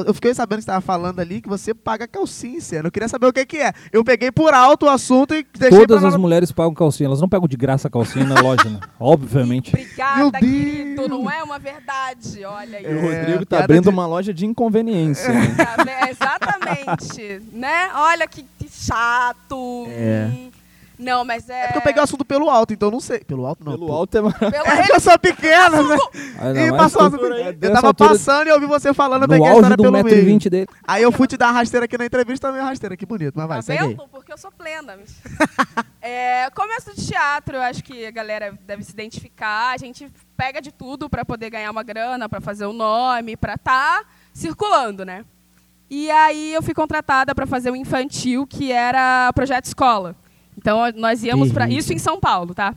Eu, fiquei sabendo que você estava falando ali que você paga calcinha. Eu queria saber o que, que é. Eu peguei por alto o assunto e deixei Todas pra as mulheres pagam calcinha. Elas não pegam de graça a calcinha na loja, né? Obviamente. Obrigada, Meu Deus. querido. Não é uma verdade. Olha aí. E o É, Rodrigo tá abrindo de- uma loja de inconveniência. né? Vendo? Exatamente. né? Olha que, que chato. É. Hum. Não, mas é. É porque eu peguei o assunto pelo alto, então eu não sei. Pelo alto não. Pelo pô. alto é maravilhoso. pelo É que eu sou pequena, né? Ah, não, E passou, aí. eu tava altura- passando e ouvi você falando, eu peguei a história do pelo meio. 1,20m dele. Aí eu fui te dar a rasteira aqui na entrevista, também a rasteira, que bonito. Mas vai, Tá segue aí. vendo? Porque eu sou plena. é, começo de teatro, eu acho que a galera deve se identificar. A gente pega de tudo para poder ganhar uma grana, para fazer o nome, para estar circulando, né? E aí eu fui contratada para fazer o infantil, que era projeto escola. Então nós íamos para isso em São Paulo, tá?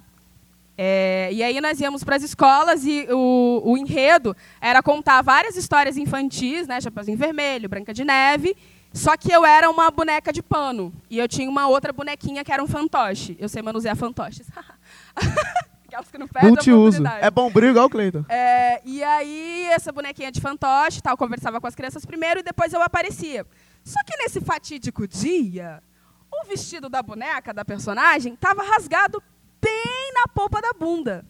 É, e aí nós íamos para as escolas e o, o enredo era contar várias histórias infantis, né? Chapeuzinho Vermelho, Branca de Neve. Só que eu era uma boneca de pano. E eu tinha uma outra bonequinha que era um fantoche. Eu sei manusear fantoches. Aquelas que não perdem Multiuso. É bombril igual o Cleiton. É, e aí, essa bonequinha de fantoche tal, conversava com as crianças primeiro e depois eu aparecia. Só que nesse fatídico dia, o vestido da boneca, da personagem, estava rasgado bem na polpa da bunda.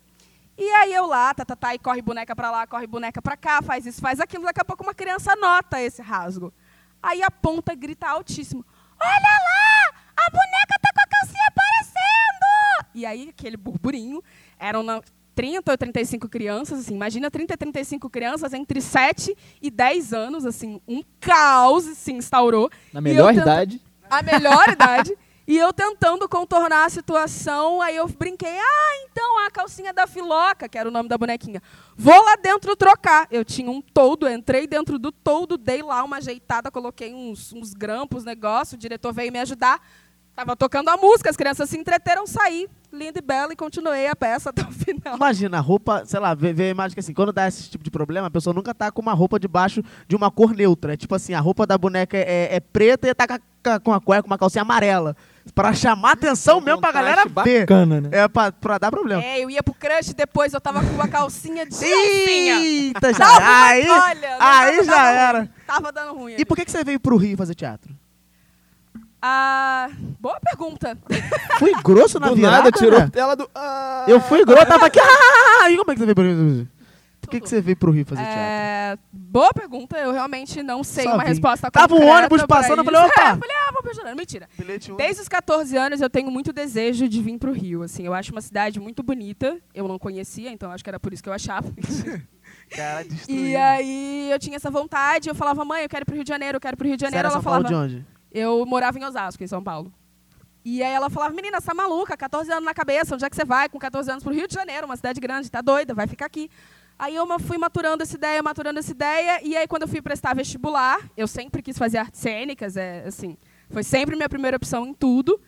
E aí eu lá, tá, tá, tá, e corre boneca pra lá, corre boneca pra cá, faz isso, faz aquilo. Daqui a pouco uma criança nota esse rasgo. Aí a ponta grita altíssimo: Olha lá! A boneca tá com a calcinha aparecendo! E aí aquele burburinho, eram na- 30 ou 35 crianças, assim, imagina 30 e 35 crianças entre 7 e 10 anos, assim, um caos se instaurou. Na melhor eu tenta- idade. A melhor idade. E eu tentando contornar a situação, aí eu brinquei, ah, então a calcinha da Filoca, que era o nome da bonequinha. Vou lá dentro trocar. Eu tinha um toldo, entrei dentro do toldo, dei lá uma ajeitada, coloquei uns, uns grampos, negócio, o diretor veio me ajudar. Tava tocando a música, as crianças se entreteram, saí, linda e bela, e continuei a peça até o final. Imagina, a roupa, sei lá, vê, vê a imagem que assim, quando dá esse tipo de problema, a pessoa nunca tá com uma roupa debaixo de uma cor neutra. É tipo assim, a roupa da boneca é, é preta e tá com a, com a cueca, com uma calcinha amarela. Pra chamar atenção mesmo pra galera ver. bacana, né? É pra, pra dar problema. É, eu ia pro crush depois, eu tava com uma calcinha de alcinha. Eita, já. Uma- Aí, olha, aí já dando era. ruim. Tava dando ruim. E ali. por que, que você veio pro Rio fazer teatro? Ah, boa pergunta. Fui grosso na Do virada, nada, tirou né? ela do... Ah! Eu fui grosso, tava aqui. Ah, e como é que você veio pro Rio? Por que, que você veio pro Rio fazer teatro? É, boa pergunta, eu realmente não sei Só uma vim. resposta Tava um concreta ônibus passando, eu falei, opa. É, eu falei, ah, vou. Mentira. Bilhete. Desde os 14 anos eu tenho muito desejo de vir pro Rio, assim, eu acho uma cidade muito bonita, eu não conhecia, então acho que era por isso que eu achava. Cara, destruído. e aí eu tinha essa vontade, eu falava, mãe, eu quero ir pro Rio de Janeiro, eu quero ir pro Rio de Você Janeiro, era ela São Paulo falava, de onde? Eu morava em Osasco, em São Paulo. E aí ela falava, menina, você tá maluca, 14 anos na cabeça, onde é que você vai com 14 anos pro Rio de Janeiro, uma cidade grande, tá doida, vai ficar aqui. Aí eu fui maturando essa ideia, maturando essa ideia, e aí quando eu fui prestar vestibular, eu sempre quis fazer artes cênicas, é, assim, foi sempre minha primeira opção em tudo.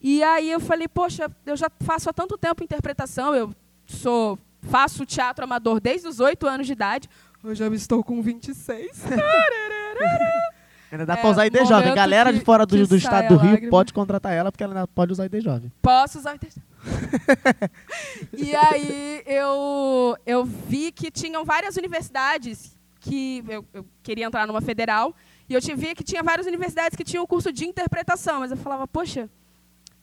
E aí eu falei, poxa, eu já faço há tanto tempo interpretação, eu sou faço teatro amador desde os 8 anos de idade, hoje eu estou com 26. Ainda dá É, pra usar ID jovem. Galera de que- fora do, do estado do Rio lágrima. pode contratar ela, porque ela ainda pode usar ID jovem. Posso usar texto. e aí eu, eu vi que tinham várias universidades que eu, eu queria entrar numa federal e eu te- via que tinha várias universidades que tinham o curso de interpretação, mas eu falava, poxa,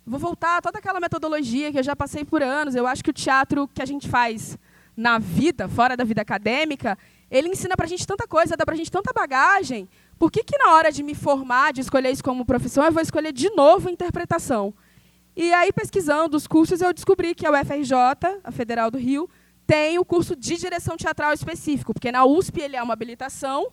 vou voltar a toda aquela metodologia que eu já passei por anos. Eu acho que o teatro que a gente faz na vida, fora da vida acadêmica, ele ensina pra gente tanta coisa, dá pra gente tanta bagagem. Por que, que na hora de me formar, de escolher isso como profissão, eu vou escolher de novo interpretação? E aí, pesquisando os cursos, eu descobri que a UFRJ, a Federal do Rio, tem o curso de direção teatral específico, porque na USP ele é uma habilitação,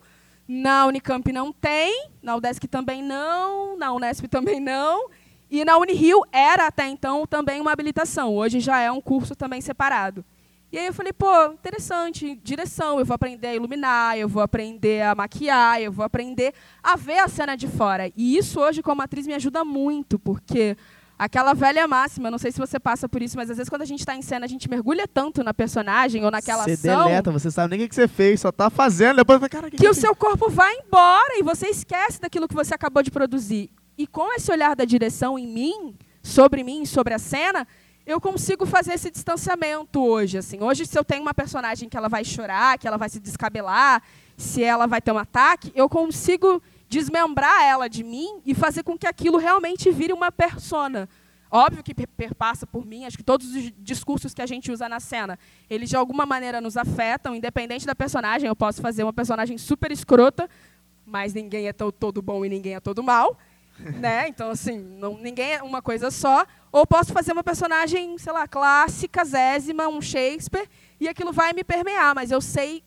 na Unicamp não tem, na UDESC também não, na Unesp também não, e na Unirio era até então também uma habilitação, hoje já é um curso também separado. E aí eu falei, pô, interessante, direção, eu vou aprender a iluminar, eu vou aprender a maquiar, eu vou aprender a ver a cena de fora. E isso hoje como atriz me ajuda muito, porque aquela velha máxima, não sei se você passa por isso, mas às vezes quando a gente está em cena, a gente mergulha tanto na personagem ou naquela Você ação deleta, você sabe nem o que que você fez, só tá fazendo. Depois, cara, que que o seu corpo vai embora e você esquece daquilo que você acabou de produzir. E com esse olhar da direção em mim, sobre mim, sobre a cena, eu consigo fazer esse distanciamento hoje. Assim, hoje, se eu tenho uma personagem que ela vai chorar, que ela vai se descabelar, se ela vai ter um ataque, eu consigo desmembrar ela de mim e fazer com que aquilo realmente vire uma persona. Óbvio que per- perpassa por mim, acho que todos os discursos que a gente usa na cena, eles de alguma maneira nos afetam, independente da personagem. Eu posso fazer uma personagem super escrota, mas ninguém é to- todo bom e ninguém é todo mal. né? Então, assim, não, ninguém é uma coisa só. Ou posso fazer uma personagem, sei lá, clássica, zésima, um Shakespeare, e aquilo vai me permear, mas eu sei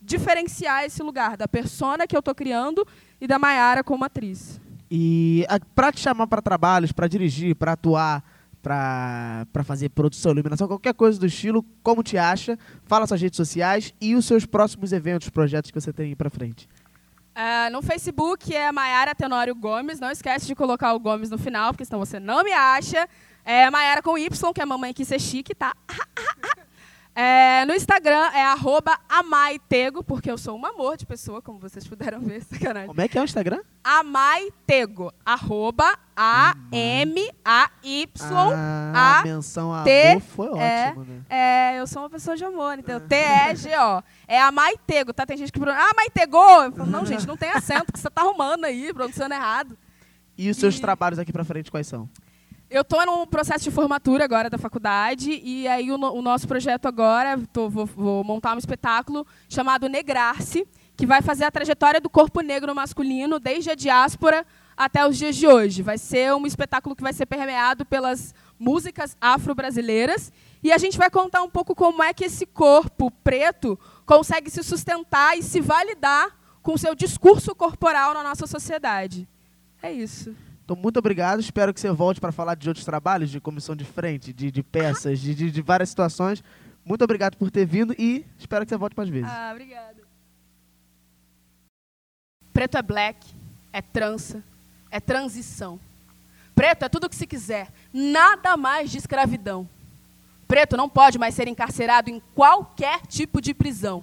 diferenciar esse lugar da persona que eu estou criando e da Maiara como atriz. E a, pra te chamar para trabalhos, para dirigir, para atuar, para fazer produção, iluminação, qualquer coisa do estilo, como te acha? Fala suas redes sociais e os seus próximos eventos, projetos que você tem para frente. Ah, no Facebook é Maiara Tenório Gomes. Não esquece de colocar o Gomes no final, porque senão você não me acha. É Maiara com Y, que é mamãe quis ser chique, tá? É, no Instagram é arroba amaitego, porque eu sou um amor de pessoa, como vocês puderam ver, sacanagem. Como é que é o Instagram? Amaitego, arroba A-M-A-Y. Ah, a menção a T- foi é, ótimo, né? É, eu sou uma pessoa de amor, então T-E-G-O. É a Maitego, tá? Tem gente que pergunta, ah, Maitegou? Eu falo, não, gente, não tem acento, que você tá arrumando aí, pronunciando errado. E os seus E- trabalhos aqui pra frente quais são? Eu tô num processo de formatura agora da faculdade e aí o, no- o nosso projeto agora, tô- vou, vou montar um espetáculo chamado Negrar-se, que vai fazer a trajetória do corpo negro masculino desde a diáspora até os dias de hoje. Vai ser um espetáculo que vai ser permeado pelas músicas afro-brasileiras e a gente vai contar um pouco como é que esse corpo preto consegue se sustentar e se validar com seu discurso corporal na nossa sociedade. É isso. Então, muito obrigado. Espero que você volte para falar de outros trabalhos, de comissão de frente, de, de peças, de, de, de várias situações. Muito obrigado por ter vindo e espero que você volte mais vezes. Ah, obrigada. Preto é black, é trança, é transição. Preto é tudo o que se quiser, nada mais de escravidão. Preto não pode mais ser encarcerado em qualquer tipo de prisão.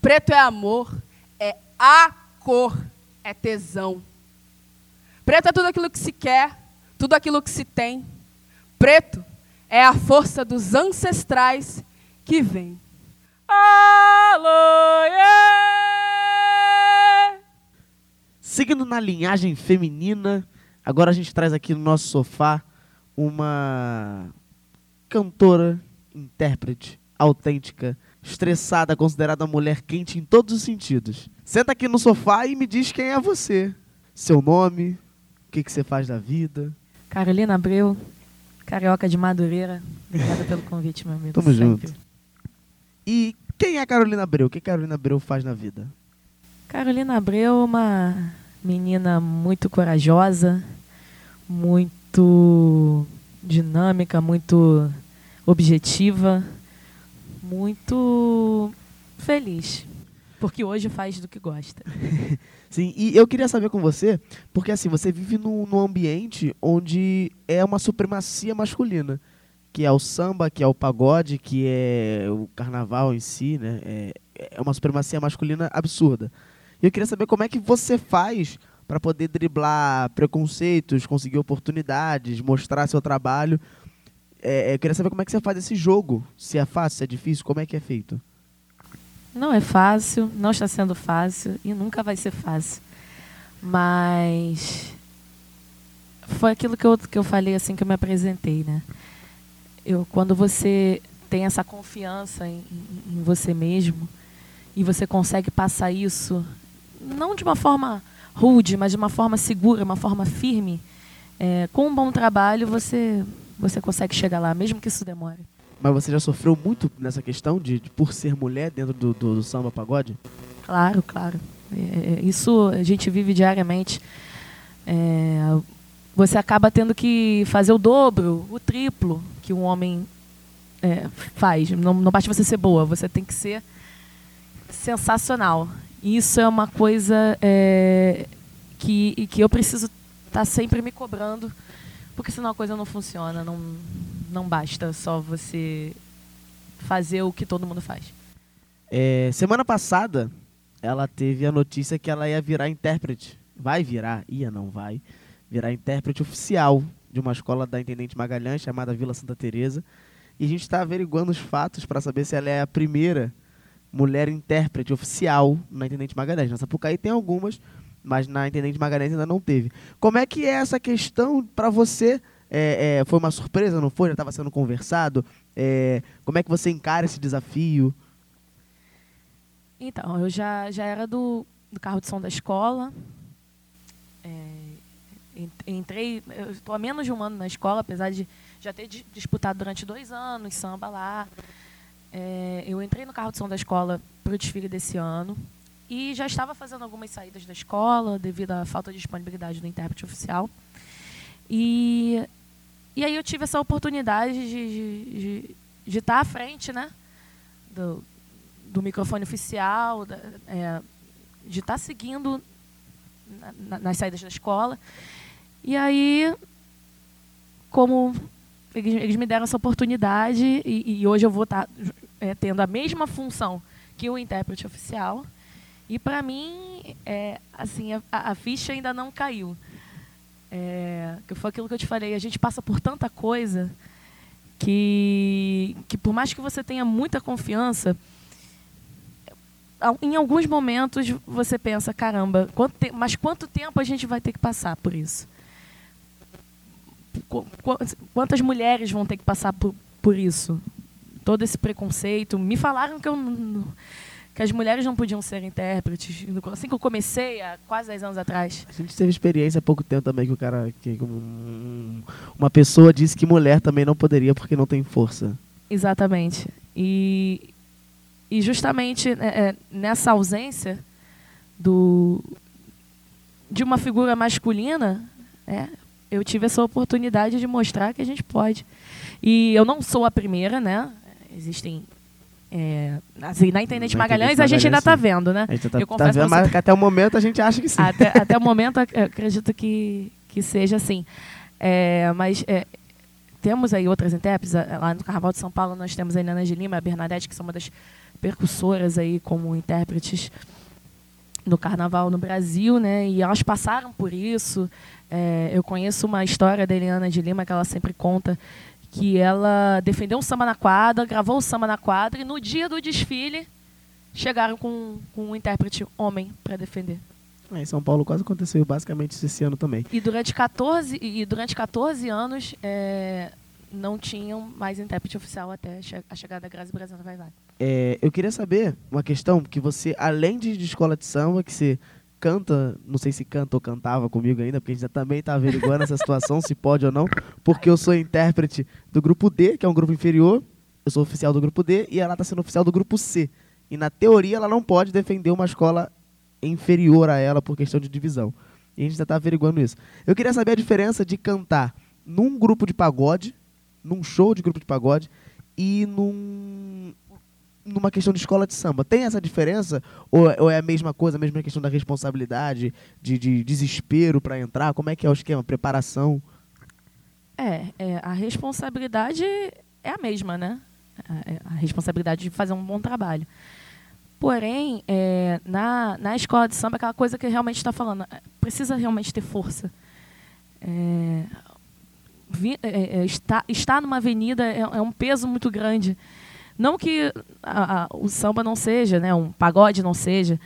Preto é amor, é a cor, é tesão. Preto é tudo aquilo que se quer, tudo aquilo que se tem. Preto é a força dos ancestrais que vem. Aloie! Seguindo na linhagem feminina, agora a gente traz aqui no nosso sofá uma cantora, intérprete, autêntica, estressada, considerada uma mulher quente em todos os sentidos. Senta aqui no sofá e me diz quem é você. Seu nome, que, que você faz da vida. Carolina Abreu, carioca de Madureira. Obrigada pelo convite, meu amigo. Tamo sempre. junto. E quem é a Carolina Abreu? O que Carolina Abreu faz na vida? Carolina Abreu é uma menina muito corajosa, muito dinâmica, muito objetiva, muito feliz. Porque hoje faz do que gosta. Sim, e eu queria saber com você, porque assim, você vive num, num ambiente onde é uma supremacia masculina, que é o samba, que é o pagode, que é o carnaval em si, né? É, é uma supremacia masculina absurda. E eu queria saber como é que você faz para poder driblar preconceitos, conseguir oportunidades, mostrar seu trabalho. É, eu queria saber como é que você faz esse jogo. Se é fácil, se é difícil, como é que é feito? Não é fácil, não está sendo fácil e nunca vai ser fácil. Mas foi aquilo que eu, que eu falei assim que eu me apresentei, né? Eu, quando você tem essa confiança em, em- você mesmo e você consegue passar isso, não de uma forma rude, mas de uma forma segura, uma forma firme, é, com um bom trabalho você, você consegue chegar lá, mesmo que isso demore. Mas você já sofreu muito nessa questão de, de por ser mulher dentro do, do, do samba pagode? Claro, claro. É, é, isso a gente vive diariamente. É, você acaba tendo que fazer o dobro, o triplo que um homem é, faz. Não, não basta você ser boa, você tem que ser sensacional. E Isso é uma coisa é, que, que eu preciso estar sempre me cobrando, porque senão a coisa não funciona. Não, não basta só você fazer o que todo mundo faz. É, semana passada, ela teve a notícia que ela ia virar intérprete. Vai virar, ia não vai, virar intérprete oficial de uma escola da Intendente Magalhães, chamada Vila Santa Teresa. E a gente está averiguando os fatos para saber se ela é a primeira mulher intérprete oficial na Intendente Magalhães. Na Sapucaí tem algumas, mas na Intendente Magalhães ainda não teve. Como é que é essa questão para você? É, é, foi uma surpresa, não foi? Já estava sendo conversado? É, como é que você encara esse desafio? Então, eu já, já era do, do carro de som da escola. É, en- entrei, estou há menos de um ano na escola, apesar de já ter di- disputado durante dois anos samba lá. É, eu entrei no carro de som da escola para o desfile desse ano e já estava fazendo algumas saídas da escola devido à falta de disponibilidade do intérprete oficial. E, e aí eu tive essa oportunidade de estar de, de estar à frente né, do, do microfone oficial, da- é, de estar seguindo na- nas saídas da escola. E aí, como eles, eles me deram essa oportunidade, e, e hoje eu vou estar é, tendo a mesma função que o intérprete oficial. E para mim, é, assim, a, a ficha ainda não caiu. É, que foi aquilo que eu te falei, a gente passa por tanta coisa que, que por mais que você tenha muita confiança, em alguns momentos você pensa, caramba, quanto te- mas quanto tempo a gente vai ter que passar por isso? Qu- qu- Quantas mulheres vão ter que passar por, por isso? Todo esse preconceito. Me falaram que, eu, que as mulheres não podiam ser intérpretes. Assim que eu comecei, há quase 10 anos atrás. A gente teve experiência há pouco tempo também que o cara. Que um- uma pessoa disse que mulher também não poderia porque não tem força. Exatamente. E, e justamente né, é, nessa ausência do, de uma figura masculina, é, eu tive essa oportunidade de mostrar que a gente pode. E eu não sou a primeira, né? Existem. É, assim, na internet Na Magalhães Internet a gente ainda está Magalhães, vendo, né? A gente tá, Eu tá confesso vendo, pra você- mas que até o momento a gente acha que sim. até, até o momento, acredito que, que seja assim. É, mas é, temos aí outras intérpretes. a- Lá no Carnaval de São Paulo nós temos a Helena de Lima a Bernadette, que são uma das percussoras aí como intérpretes no Carnaval no Brasil, né? E elas passaram por isso. É, eu conheço uma história da Eliana de Lima que ela sempre conta que ela defendeu um samba na quadra, gravou o samba na quadra e no dia do desfile chegaram com, com um intérprete homem para defender. É, em São Paulo quase aconteceu basicamente isso esse ano também. E durante 14, e durante 14 anos é, não tinham mais intérprete oficial até a chegada da Grazi Brasana Vai Vai. É, eu queria saber uma questão que você, além de, de escola de samba, que você canta, não sei se canta ou cantava comigo ainda, porque a gente também está averiguando essa situação, se pode ou não, porque eu sou intérprete do grupo D, que é um grupo inferior, eu sou oficial do grupo D, e ela está sendo oficial do grupo C. E na teoria ela não pode defender uma escola inferior a ela por questão de divisão. E a gente já está averiguando isso. Eu queria saber a diferença de cantar num grupo de pagode, num show de grupo de pagode, e num, numa questão de escola de samba. Tem essa diferença? Ou, ou é a mesma coisa, a mesma questão da responsabilidade, de, de desespero para entrar? Como é que é o esquema? Preparação? É, é, a responsabilidade é a mesma, né? A, é a responsabilidade de fazer um bom trabalho. Porém, é, na, na escola de samba, aquela coisa que realmente está falando, é, precisa realmente ter força. É, vi- é, é, está, estar numa avenida é, é um peso muito grande. Não que a- a- o samba não seja, né, um pagode não seja,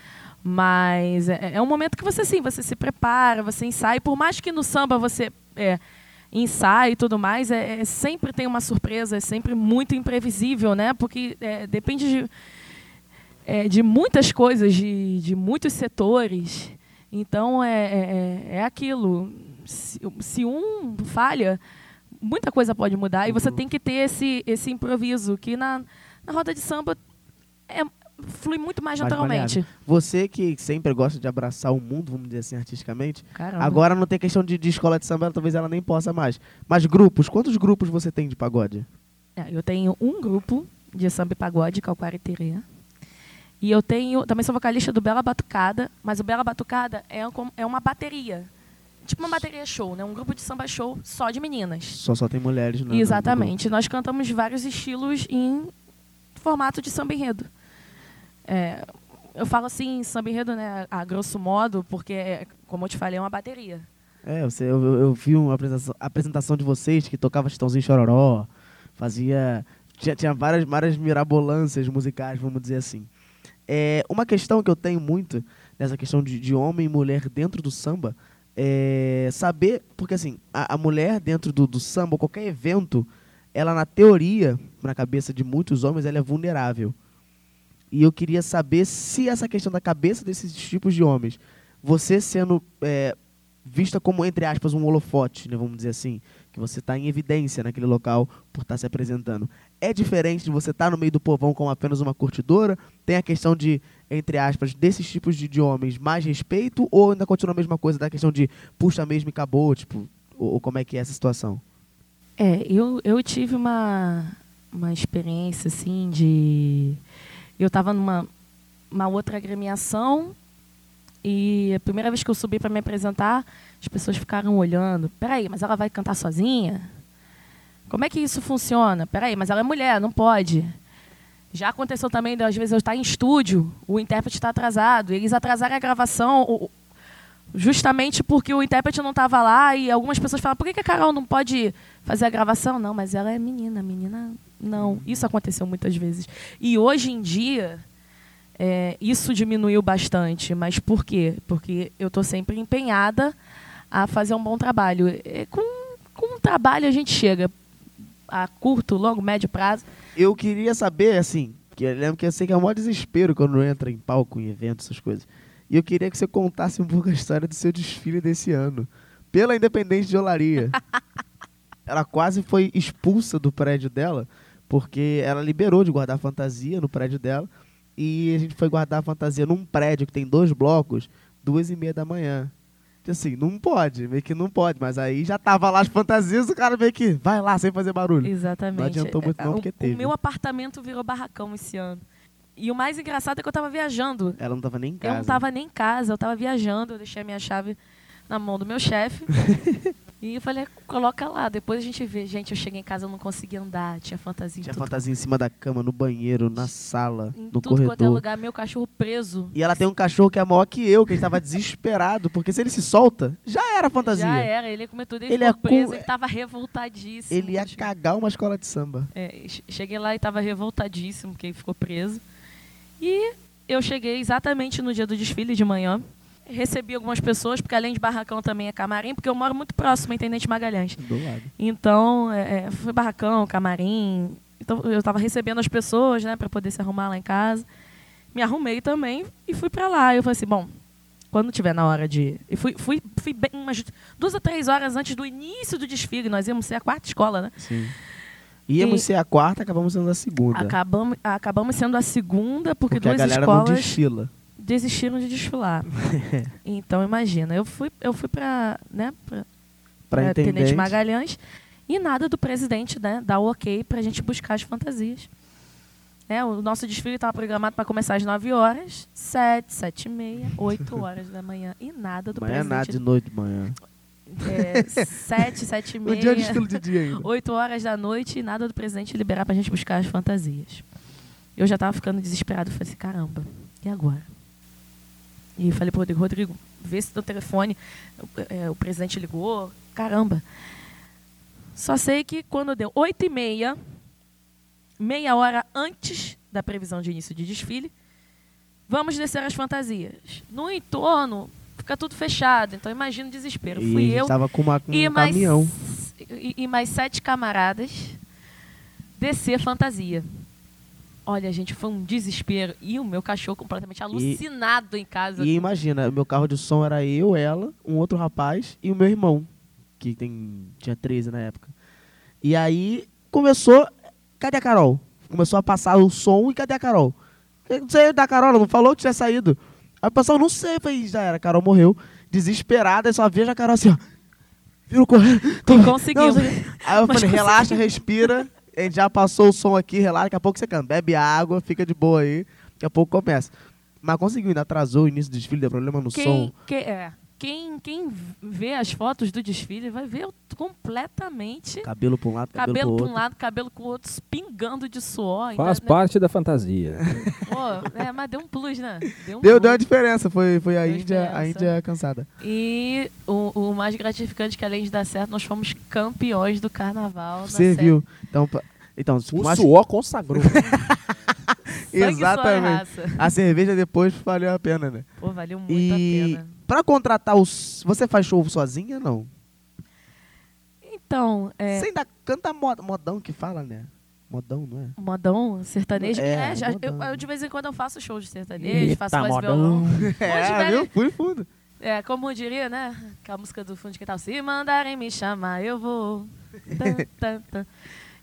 mas é, é um momento que você sim, você se prepara, você ensaia. Por mais que no samba você é, ensaie e tudo mais, é, é- sempre tem uma surpresa, é sempre muito imprevisível, né? Porque é, depende de, é, de muitas coisas, de, de muitos setores. Então é, é, é aquilo. Se, se um falha, muita coisa pode mudar e você tem que ter esse, esse improviso que na, na roda de samba é, flui muito mais Mais naturalmente. maleável. Você que sempre gosta de abraçar o mundo, vamos dizer assim, artisticamente, Caramba. agora não tem questão de, de escola de samba, talvez ela nem possa mais. Mas grupos, quantos grupos você tem de pagode? É, eu tenho um grupo de samba e pagode, que é o Quariterê. E eu tenho. Também sou vocalista do Bela Batucada, mas o Bela Batucada é, um- é uma bateria. Tipo uma bateria show, né? Um grupo de samba show só de meninas. Só só tem mulheres, né? Exatamente. Nós cantamos vários estilos em formato de samba enredo. É, eu falo assim, samba enredo, né, a grosso modo, porque, é, como eu te falei, é uma bateria. É, você, eu, eu- eu vi uma apresentação, apresentação de vocês que tocava Chitãozinho Chororó, fazia. Tinha, tinha várias, várias mirabolâncias musicais, vamos dizer assim. É, uma questão que eu tenho muito nessa questão de, de homem e mulher dentro do samba é saber, porque assim, a, a mulher dentro do, do samba, qualquer evento, ela na teoria, na cabeça de muitos homens, ela é vulnerável. E eu queria saber se essa questão da cabeça desses tipos de homens, você sendo é, vista como, entre aspas, um holofote, né, vamos dizer assim, que você está em evidência naquele local por estar se apresentando. É diferente de você estar no meio do povão como apenas uma curtidora? Tem a questão de, entre aspas, desses tipos de, de homens mais respeito ou ainda continua a mesma coisa da questão de puxa mesmo e acabou, tipo, ou, ou como é que é essa situação? É, eu, eu tive uma, uma experiência, assim, de... Eu estava numa uma outra agremiação e a primeira vez que eu subi para me apresentar, as pessoas ficaram olhando. Peraí, mas ela vai cantar sozinha? Como é que isso funciona? Peraí, mas ela é mulher, não pode. Já aconteceu também, às vezes, eu estar em estúdio, o intérprete está atrasado, eles atrasaram a gravação justamente porque o intérprete não estava lá e algumas pessoas falam, por que a Carol não pode fazer a gravação? Não, mas ela é menina, menina não. Isso aconteceu muitas vezes. E hoje em dia, é, isso diminuiu bastante. Mas por quê? Porque eu estou sempre empenhada a fazer um bom trabalho. É, com, com um trabalho a gente chega a curto, longo, médio prazo. Eu queria saber, assim, que eu lembro que eu sei que é o maior desespero quando entra em palco, em eventos, essas coisas. E eu queria que você contasse um pouco a história do seu desfile desse ano. Pela Independente de Olaria. ela quase foi expulsa do prédio dela, porque ela liberou de guardar fantasia no prédio dela. E a gente foi guardar a fantasia num prédio que tem dois blocos, duas e meia da manhã. Então, Assim, não pode, meio que não pode, mas aí já tava lá as fantasias, o cara meio que vai lá sem fazer barulho. Exatamente. Não adiantou muito não, É, porque o, teve. o meu apartamento virou barracão esse ano. E o mais engraçado é que eu estava viajando. Ela não tava nem em Eu casa. não estava nem em casa, eu estava viajando, eu deixei a minha chave na mão do meu chefe. e eu falei, coloca lá, depois a gente vê. Gente, eu cheguei em casa, eu não conseguia andar, tinha fantasia em Tinha tudo, fantasia em cima da cama, no banheiro, na sala, em no tudo quanto é corredor. lugar, meu cachorro preso. E ela tem um cachorro que é maior que eu, que ele tava desesperado, porque se ele se solta, já era fantasia. Já era, ele ia comer tudo, ele, Ele ficou é preso, ele tava revoltadíssimo. Ele ia cagar uma escola de samba. É, che- cheguei lá e estava revoltadíssimo, porque ele ficou preso. E eu cheguei exatamente no dia do desfile de manhã. Recebi algumas pessoas, porque além de barracão também é camarim, porque eu moro muito próximo, a Intendente Magalhães. Do lado. Então, é, é, foi barracão, camarim. Então, eu estava recebendo as pessoas, né, para poder se arrumar lá em casa. Me arrumei também e fui para lá. Eu falei assim, bom, quando tiver na hora de... E fui, fui, fui bem umas duas ou três horas antes do início do desfile. Nós íamos ser a quarta escola, né? Sim. Íamos E- ser a quarta, acabamos sendo a segunda. Acabamos, acabamos sendo a segunda, porque, porque a duas galera não escolas desfila. Desistiram de desfilar. então, imagina, eu fui, eu fui para né, pra, Pra pra Tenente. Magalhães e nada do presidente né, dar o ok para a gente buscar as fantasias. Né, o nosso desfile estava programado para começar às 9 horas, 7, 7 e meia, 8 horas da manhã. E nada do Manhã é nada de presidente. noite, manhã. É, 7, 7 e Um dia de meia. desfile de dia ainda. 8 horas da noite e nada do presidente liberar pra gente buscar as fantasias. Eu já tava ficando desesperado. Falei assim, caramba, e agora? E falei pro Rodrigo, Rodrigo, vê se teu telefone, é, o presidente ligou, caramba. Só sei que quando deu 8 e meia, meia hora antes da previsão de início de desfile, vamos descer as fantasias. No entorno, fica tudo fechado, então imagina o desespero. E Fui eu tava com, uma, com e um mais, caminhão. E, e mais sete camaradas descer fantasia. Olha, gente, foi um desespero. E o meu cachorro completamente alucinado em casa. E imagina, meu carro de som era eu, ela, um outro rapaz e o meu irmão, que tem, tinha 13 na época. E aí começou. Cadê a Carol? Começou a passar o som e cadê a Carol? Eu Não sei da Carol, ela não falou que tinha saído. Aí o pessoal, não sei, falei, já era, a Carol morreu. Desesperada, só vejo a Carol assim, ó. Viram correndo. Tô- Conseguiu. Aí eu Mas falei, relaxa, respira. A gente já passou o som aqui, relaxa, daqui a pouco você canta. Bebe água, fica de boa aí. Daqui a pouco começa. Mas conseguiu, ainda atrasou o início do desfile, deu problema no som. quem, que- é, quem, quem vê as fotos do desfile vai ver completamente Cabelo pra um lado, cabelo, cabelo para um lado, cabelo com o outro, pingando de suor. ainda, Faz né? parte da fantasia. Pô, é, mas deu um plus, né? Deu um Deu, plus. deu uma diferença, foi, foi a Deu Índia, a diferença. Índia cansada. E o, o mais gratificante é que, além de dar certo, nós fomos campeões do carnaval. na Serviu. Então, então O mas- suor consagrou. Exatamente. A cerveja depois valeu a pena, né? Pô, valeu muito E a pena. Pra contratar os. Você faz show sozinha, não? Então, é, Você ainda canta mod- modão que fala, né? Modão, não é? modão, sertanejo. É, É, já- modão. eu, eu de vez em quando eu faço show de sertanejo, faço Eita, voz e modão. violão. É, viu? Fui fundo. É, como diria, né? Aquela música do fundo de quintal. Se mandarem me chamar, eu vou. Tan, tan, tan.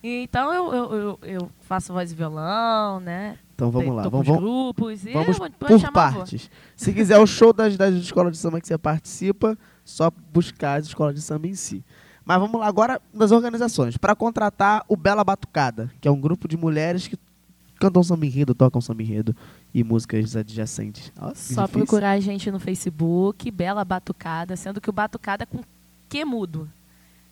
Então eu, eu, eu, eu faço voz e violão, né? Então vamos lá, vamos, grupos. Vamos eu vou por partes. Se quiser o show das, das escolas de samba que você participa, só buscar as escolas de samba em si. Mas vamos lá agora das organizações. Para contratar o Bela Batucada, que é um grupo de mulheres que cantam samba enredo, tocam samba enredo e músicas adjacentes. Nossa, Só difícil. procurar a gente no Facebook, Bela Batucada, sendo que o Batucada é com que mudo?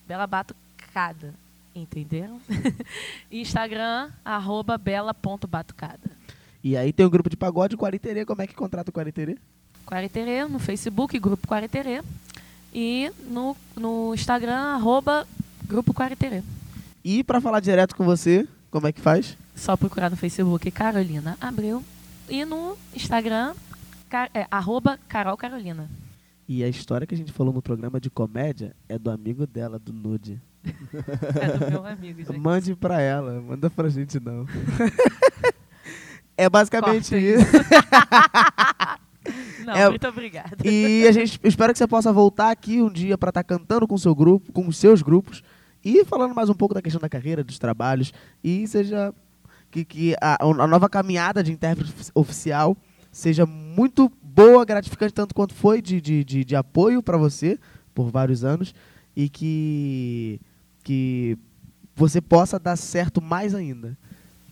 Bela Batucada, entenderam? Instagram, arroba bela.batucada. E aí tem o grupo de pagode Quariterê. Como é que contrata o Quariterê? Quariterê, no Facebook, Grupo Quariterê. E no, no Instagram, arroba Grupo Quariterê. E para falar direto com você, como é que faz? Só procurar no Facebook Carolina Abreu. E no Instagram, ca- é, arroba Carol Carolina. E a história que a gente falou no programa de comédia é do amigo dela, do Nude. É do meu amigo, gente. Mande pra ela, manda pra gente não. é basicamente Corta isso. Não, É- muito obrigada. E a gente espera que você possa voltar aqui um dia pra estar cantando com o seu grupo, com os seus grupos e falando mais um pouco da questão da carreira, dos trabalhos e seja que, que a, a nova caminhada de intérprete ofi- oficial seja muito boa, gratificante tanto quanto foi de, de, de, de apoio para você por vários anos e que que você possa dar certo mais ainda.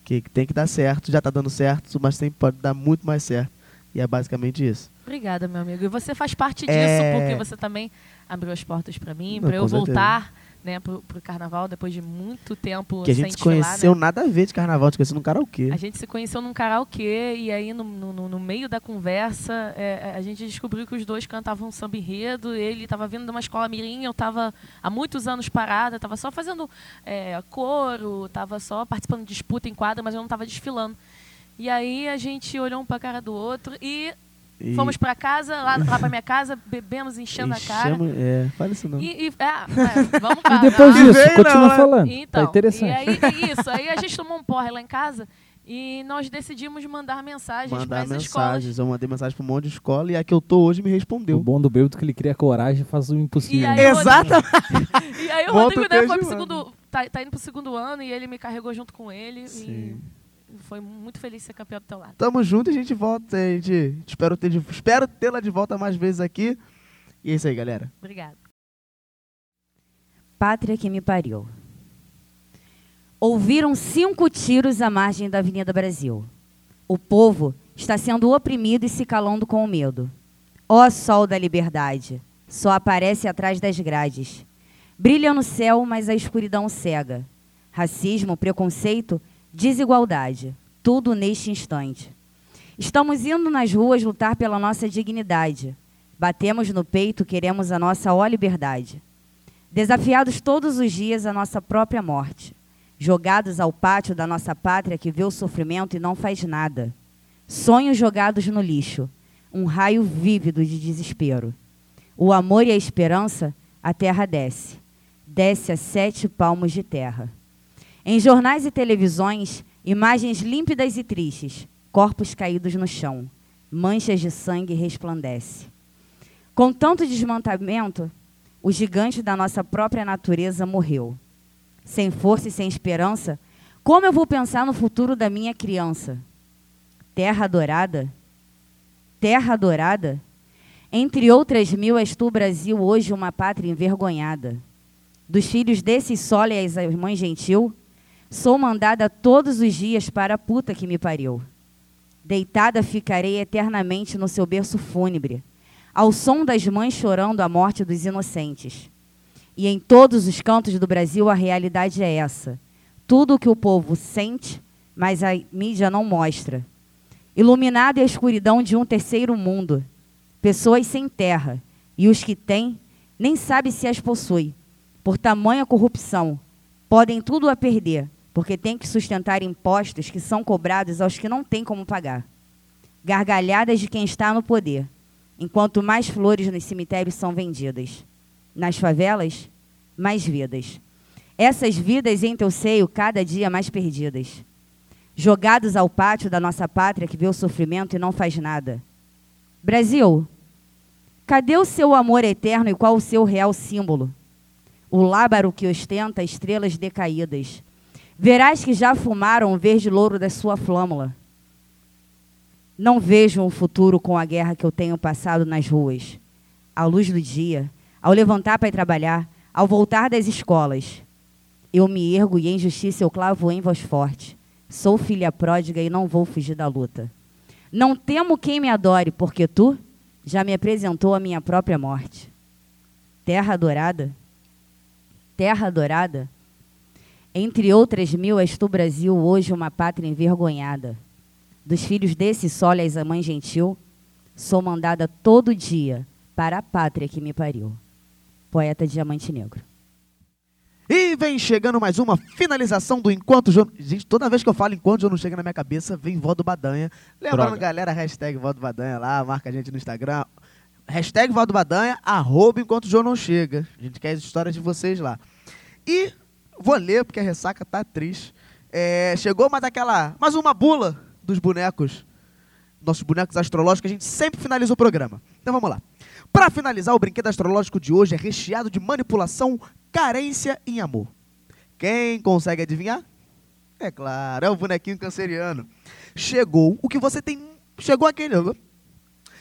Que, que tem que dar certo, já tá dando certo, mas sempre pode dar muito mais certo. E é basicamente isso. Obrigada, meu amigo. E você faz parte disso, É. porque você também abriu as portas para mim, para eu certeza. voltar né, pro, pro carnaval depois de muito tempo Que a gente se desfilar, conheceu né? nada a ver de carnaval, te conheci num karaokê. A gente se conheceu num karaokê e aí no, no- no- no meio da conversa é, a gente descobriu que os dois cantavam samba enredo. Ele estava vindo de uma escola mirim, eu estava há muitos anos parada, estava só fazendo é, coro, estava só participando de disputa em quadra, mas eu não estava desfilando. E aí a gente olhou um para a cara do outro e, E fomos para casa, lá, lá para minha casa, bebemos, enchendo a cara. É, fala isso não. E, e- é, é, vamos lá. E depois disso, continua não, né? falando. Então, tá interessante. E aí, isso, aí a gente tomou um porre lá em casa e nós decidimos mandar mensagens para Mandar as escolas. mensagens. Eu mandei mensagem pra um monte de escola e a que eu tô hoje me O respondeu. bom do bêbado é que ele cria coragem e faz o impossível. Né? o Exatamente. E aí o Rodrigo o né, foi pro segundo. Tá, tá indo pro segundo ano e ele me carregou junto com ele. Sim. E foi muito feliz ser campeão do teu lado. Tamo junto e a gente volta. A gente espero ter de- espero tê-la de volta mais vezes aqui. E é isso aí, galera. Obrigada. Pátria que me pariu. Ouviram cinco tiros à margem da Avenida Brasil. O povo está sendo oprimido e se calando com o medo. Ó sol da liberdade, só aparece atrás das grades. Brilha no céu, mas a escuridão cega. Racismo, preconceito, desigualdade. Tudo neste instante. Estamos indo nas ruas lutar pela nossa dignidade. Batemos no peito, queremos a nossa ó liberdade. Desafiados todos os dias à nossa própria morte. Jogados ao pátio da nossa pátria que vê o sofrimento e não faz nada. Sonhos jogados no lixo. Um raio vívido de desespero. O amor e a esperança, a terra desce. Desce a sete palmos de terra. Em jornais e televisões, imagens límpidas e tristes, corpos caídos no chão, manchas de sangue resplandece. Com tanto desmantamento, o gigante da nossa própria natureza morreu. Sem força e sem esperança, como eu vou pensar no futuro da minha criança? Terra adorada? Terra adorada? Entre outras mil, és tu, Brasil, hoje uma pátria envergonhada. Dos filhos desses sólias as mães gentil, sou mandada todos os dias para a puta que me pariu. Deitada ficarei eternamente no seu berço fúnebre, ao som das mães chorando a morte dos inocentes. E em todos os cantos do Brasil a realidade é essa. Tudo o que o povo sente, mas a mídia não mostra. Iluminada é a escuridão de um terceiro mundo. Pessoas sem terra, e os que têm nem sabe se as possui. Por tamanha corrupção, podem tudo a perder, porque têm que sustentar impostos que são cobrados aos que não têm como pagar. Gargalhadas de quem está no poder, enquanto mais flores nos cemitérios são vendidas. Nas favelas, mais vidas. Essas vidas em teu seio, cada dia mais perdidas. Jogados ao pátio da nossa pátria que vê o sofrimento e não faz nada. Brasil, Cadê o seu amor eterno e qual o seu real símbolo? O lábaro que ostenta estrelas decaídas. Verás que já fumaram o verde louro da sua flâmula. Não vejo um futuro com a guerra que eu tenho passado nas ruas. À luz do dia, ao levantar para trabalhar, ao voltar das escolas. Eu me ergo e em justiça eu clavo em voz forte. Sou filha pródiga e não vou fugir da luta. Não temo quem me adore, porque tu já me apresentou a minha própria morte. Terra adorada, terra adorada, entre outras mil és tu, Brasil, hoje uma pátria envergonhada. Dos filhos desse solo és a mãe gentil, sou mandada todo dia para a pátria que me pariu. Poeta Diamante Negro. E vem chegando mais uma finalização do Enquanto Jô... Gente, toda vez que eu falo Enquanto Jô não chega na minha cabeça, vem Vó do Badanha. Lembrando, Droga. galera, hashtag Vó do Badanha lá, marca a gente no Instagram. Hashtag Vó do Badanha, arroba Enquanto Jô não chega. A gente quer as histórias de vocês lá. E vou ler, porque a ressaca tá triste. É, chegou mais aquela... Mais uma bula dos bonecos. Nossos bonecos astrológicos, a gente sempre finaliza o programa. Então vamos lá. Para finalizar, o brinquedo astrológico de hoje é recheado de manipulação, carência e amor. Quem consegue adivinhar? É claro, é o bonequinho canceriano. Chegou o que você tem. Chegou aquele.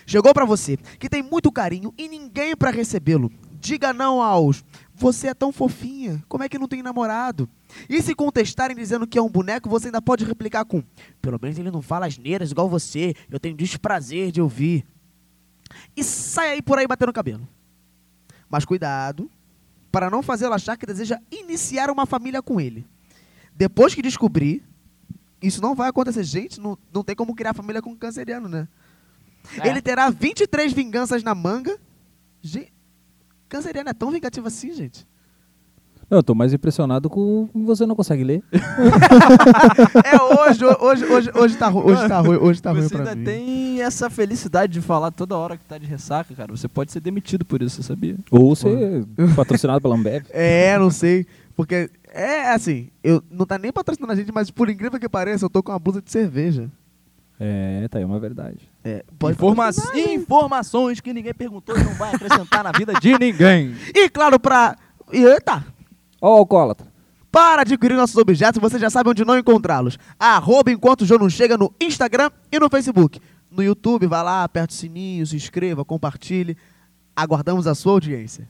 Chegou para você que tem muito carinho e ninguém para recebê-lo. Diga não aos. Você é tão fofinha, como é que não tem namorado? E se contestarem dizendo que é um boneco, você ainda pode replicar com: Pelo menos ele não fala asneiras igual você, eu tenho desprazer de ouvir. E sai aí por aí batendo cabelo. Mas cuidado, para não fazê-lo achar que deseja iniciar uma família com ele. Depois que descobrir, isso não vai acontecer. Gente, não, não tem como criar família com um canceriano, né? Ele terá 23 vinganças na manga. Gente, canceriano é tão vingativo assim, gente. Não, eu tô mais impressionado com você não consegue ler. É hoje, hoje, hoje, hoje tá, ru- hoje tá ruim, hoje tá ruim você pra ainda mim. tem essa felicidade de falar toda hora que tá de ressaca, cara. Você pode ser demitido por isso, você sabia? Ou ser patrocinado pela Ambev. É, não sei. Porque, é assim, eu não tá nem patrocinando a gente, mas por incrível que pareça, eu tô com uma blusa de cerveja. É, tá aí uma verdade. É, pode Informa informações que ninguém perguntou e não vai acrescentar na vida de ninguém. E claro, pra. Eita! Ó, o alcoólatra. Para adquirir nossos objetos, você já sabe onde não encontrá-los. Arroba enquanto o João não chega no Instagram e no Facebook. No YouTube, vá lá, aperte o sininho, se inscreva, compartilhe. Aguardamos a sua audiência.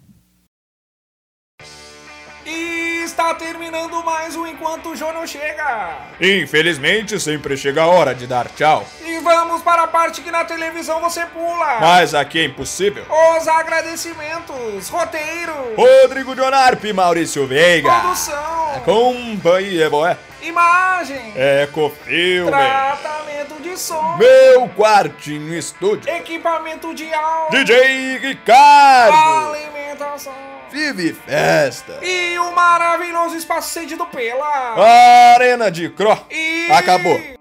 Está terminando mais um Enquanto o Jô não chega. Infelizmente, sempre chega a hora de dar tchau. E vamos para a parte que na televisão você pula. Mas aqui é impossível. Os agradecimentos, roteiro, Rodrigo Jonarp, Maurício Veiga. produção, Companhia boé. imagem, Ecofilme. tratamento de som, Meu quartinho estúdio. equipamento de áudio, DJ Ricardo. alimentação Vive Festa. e o maravilhoso espaço cedido pela Arena de Cro. e Acabou.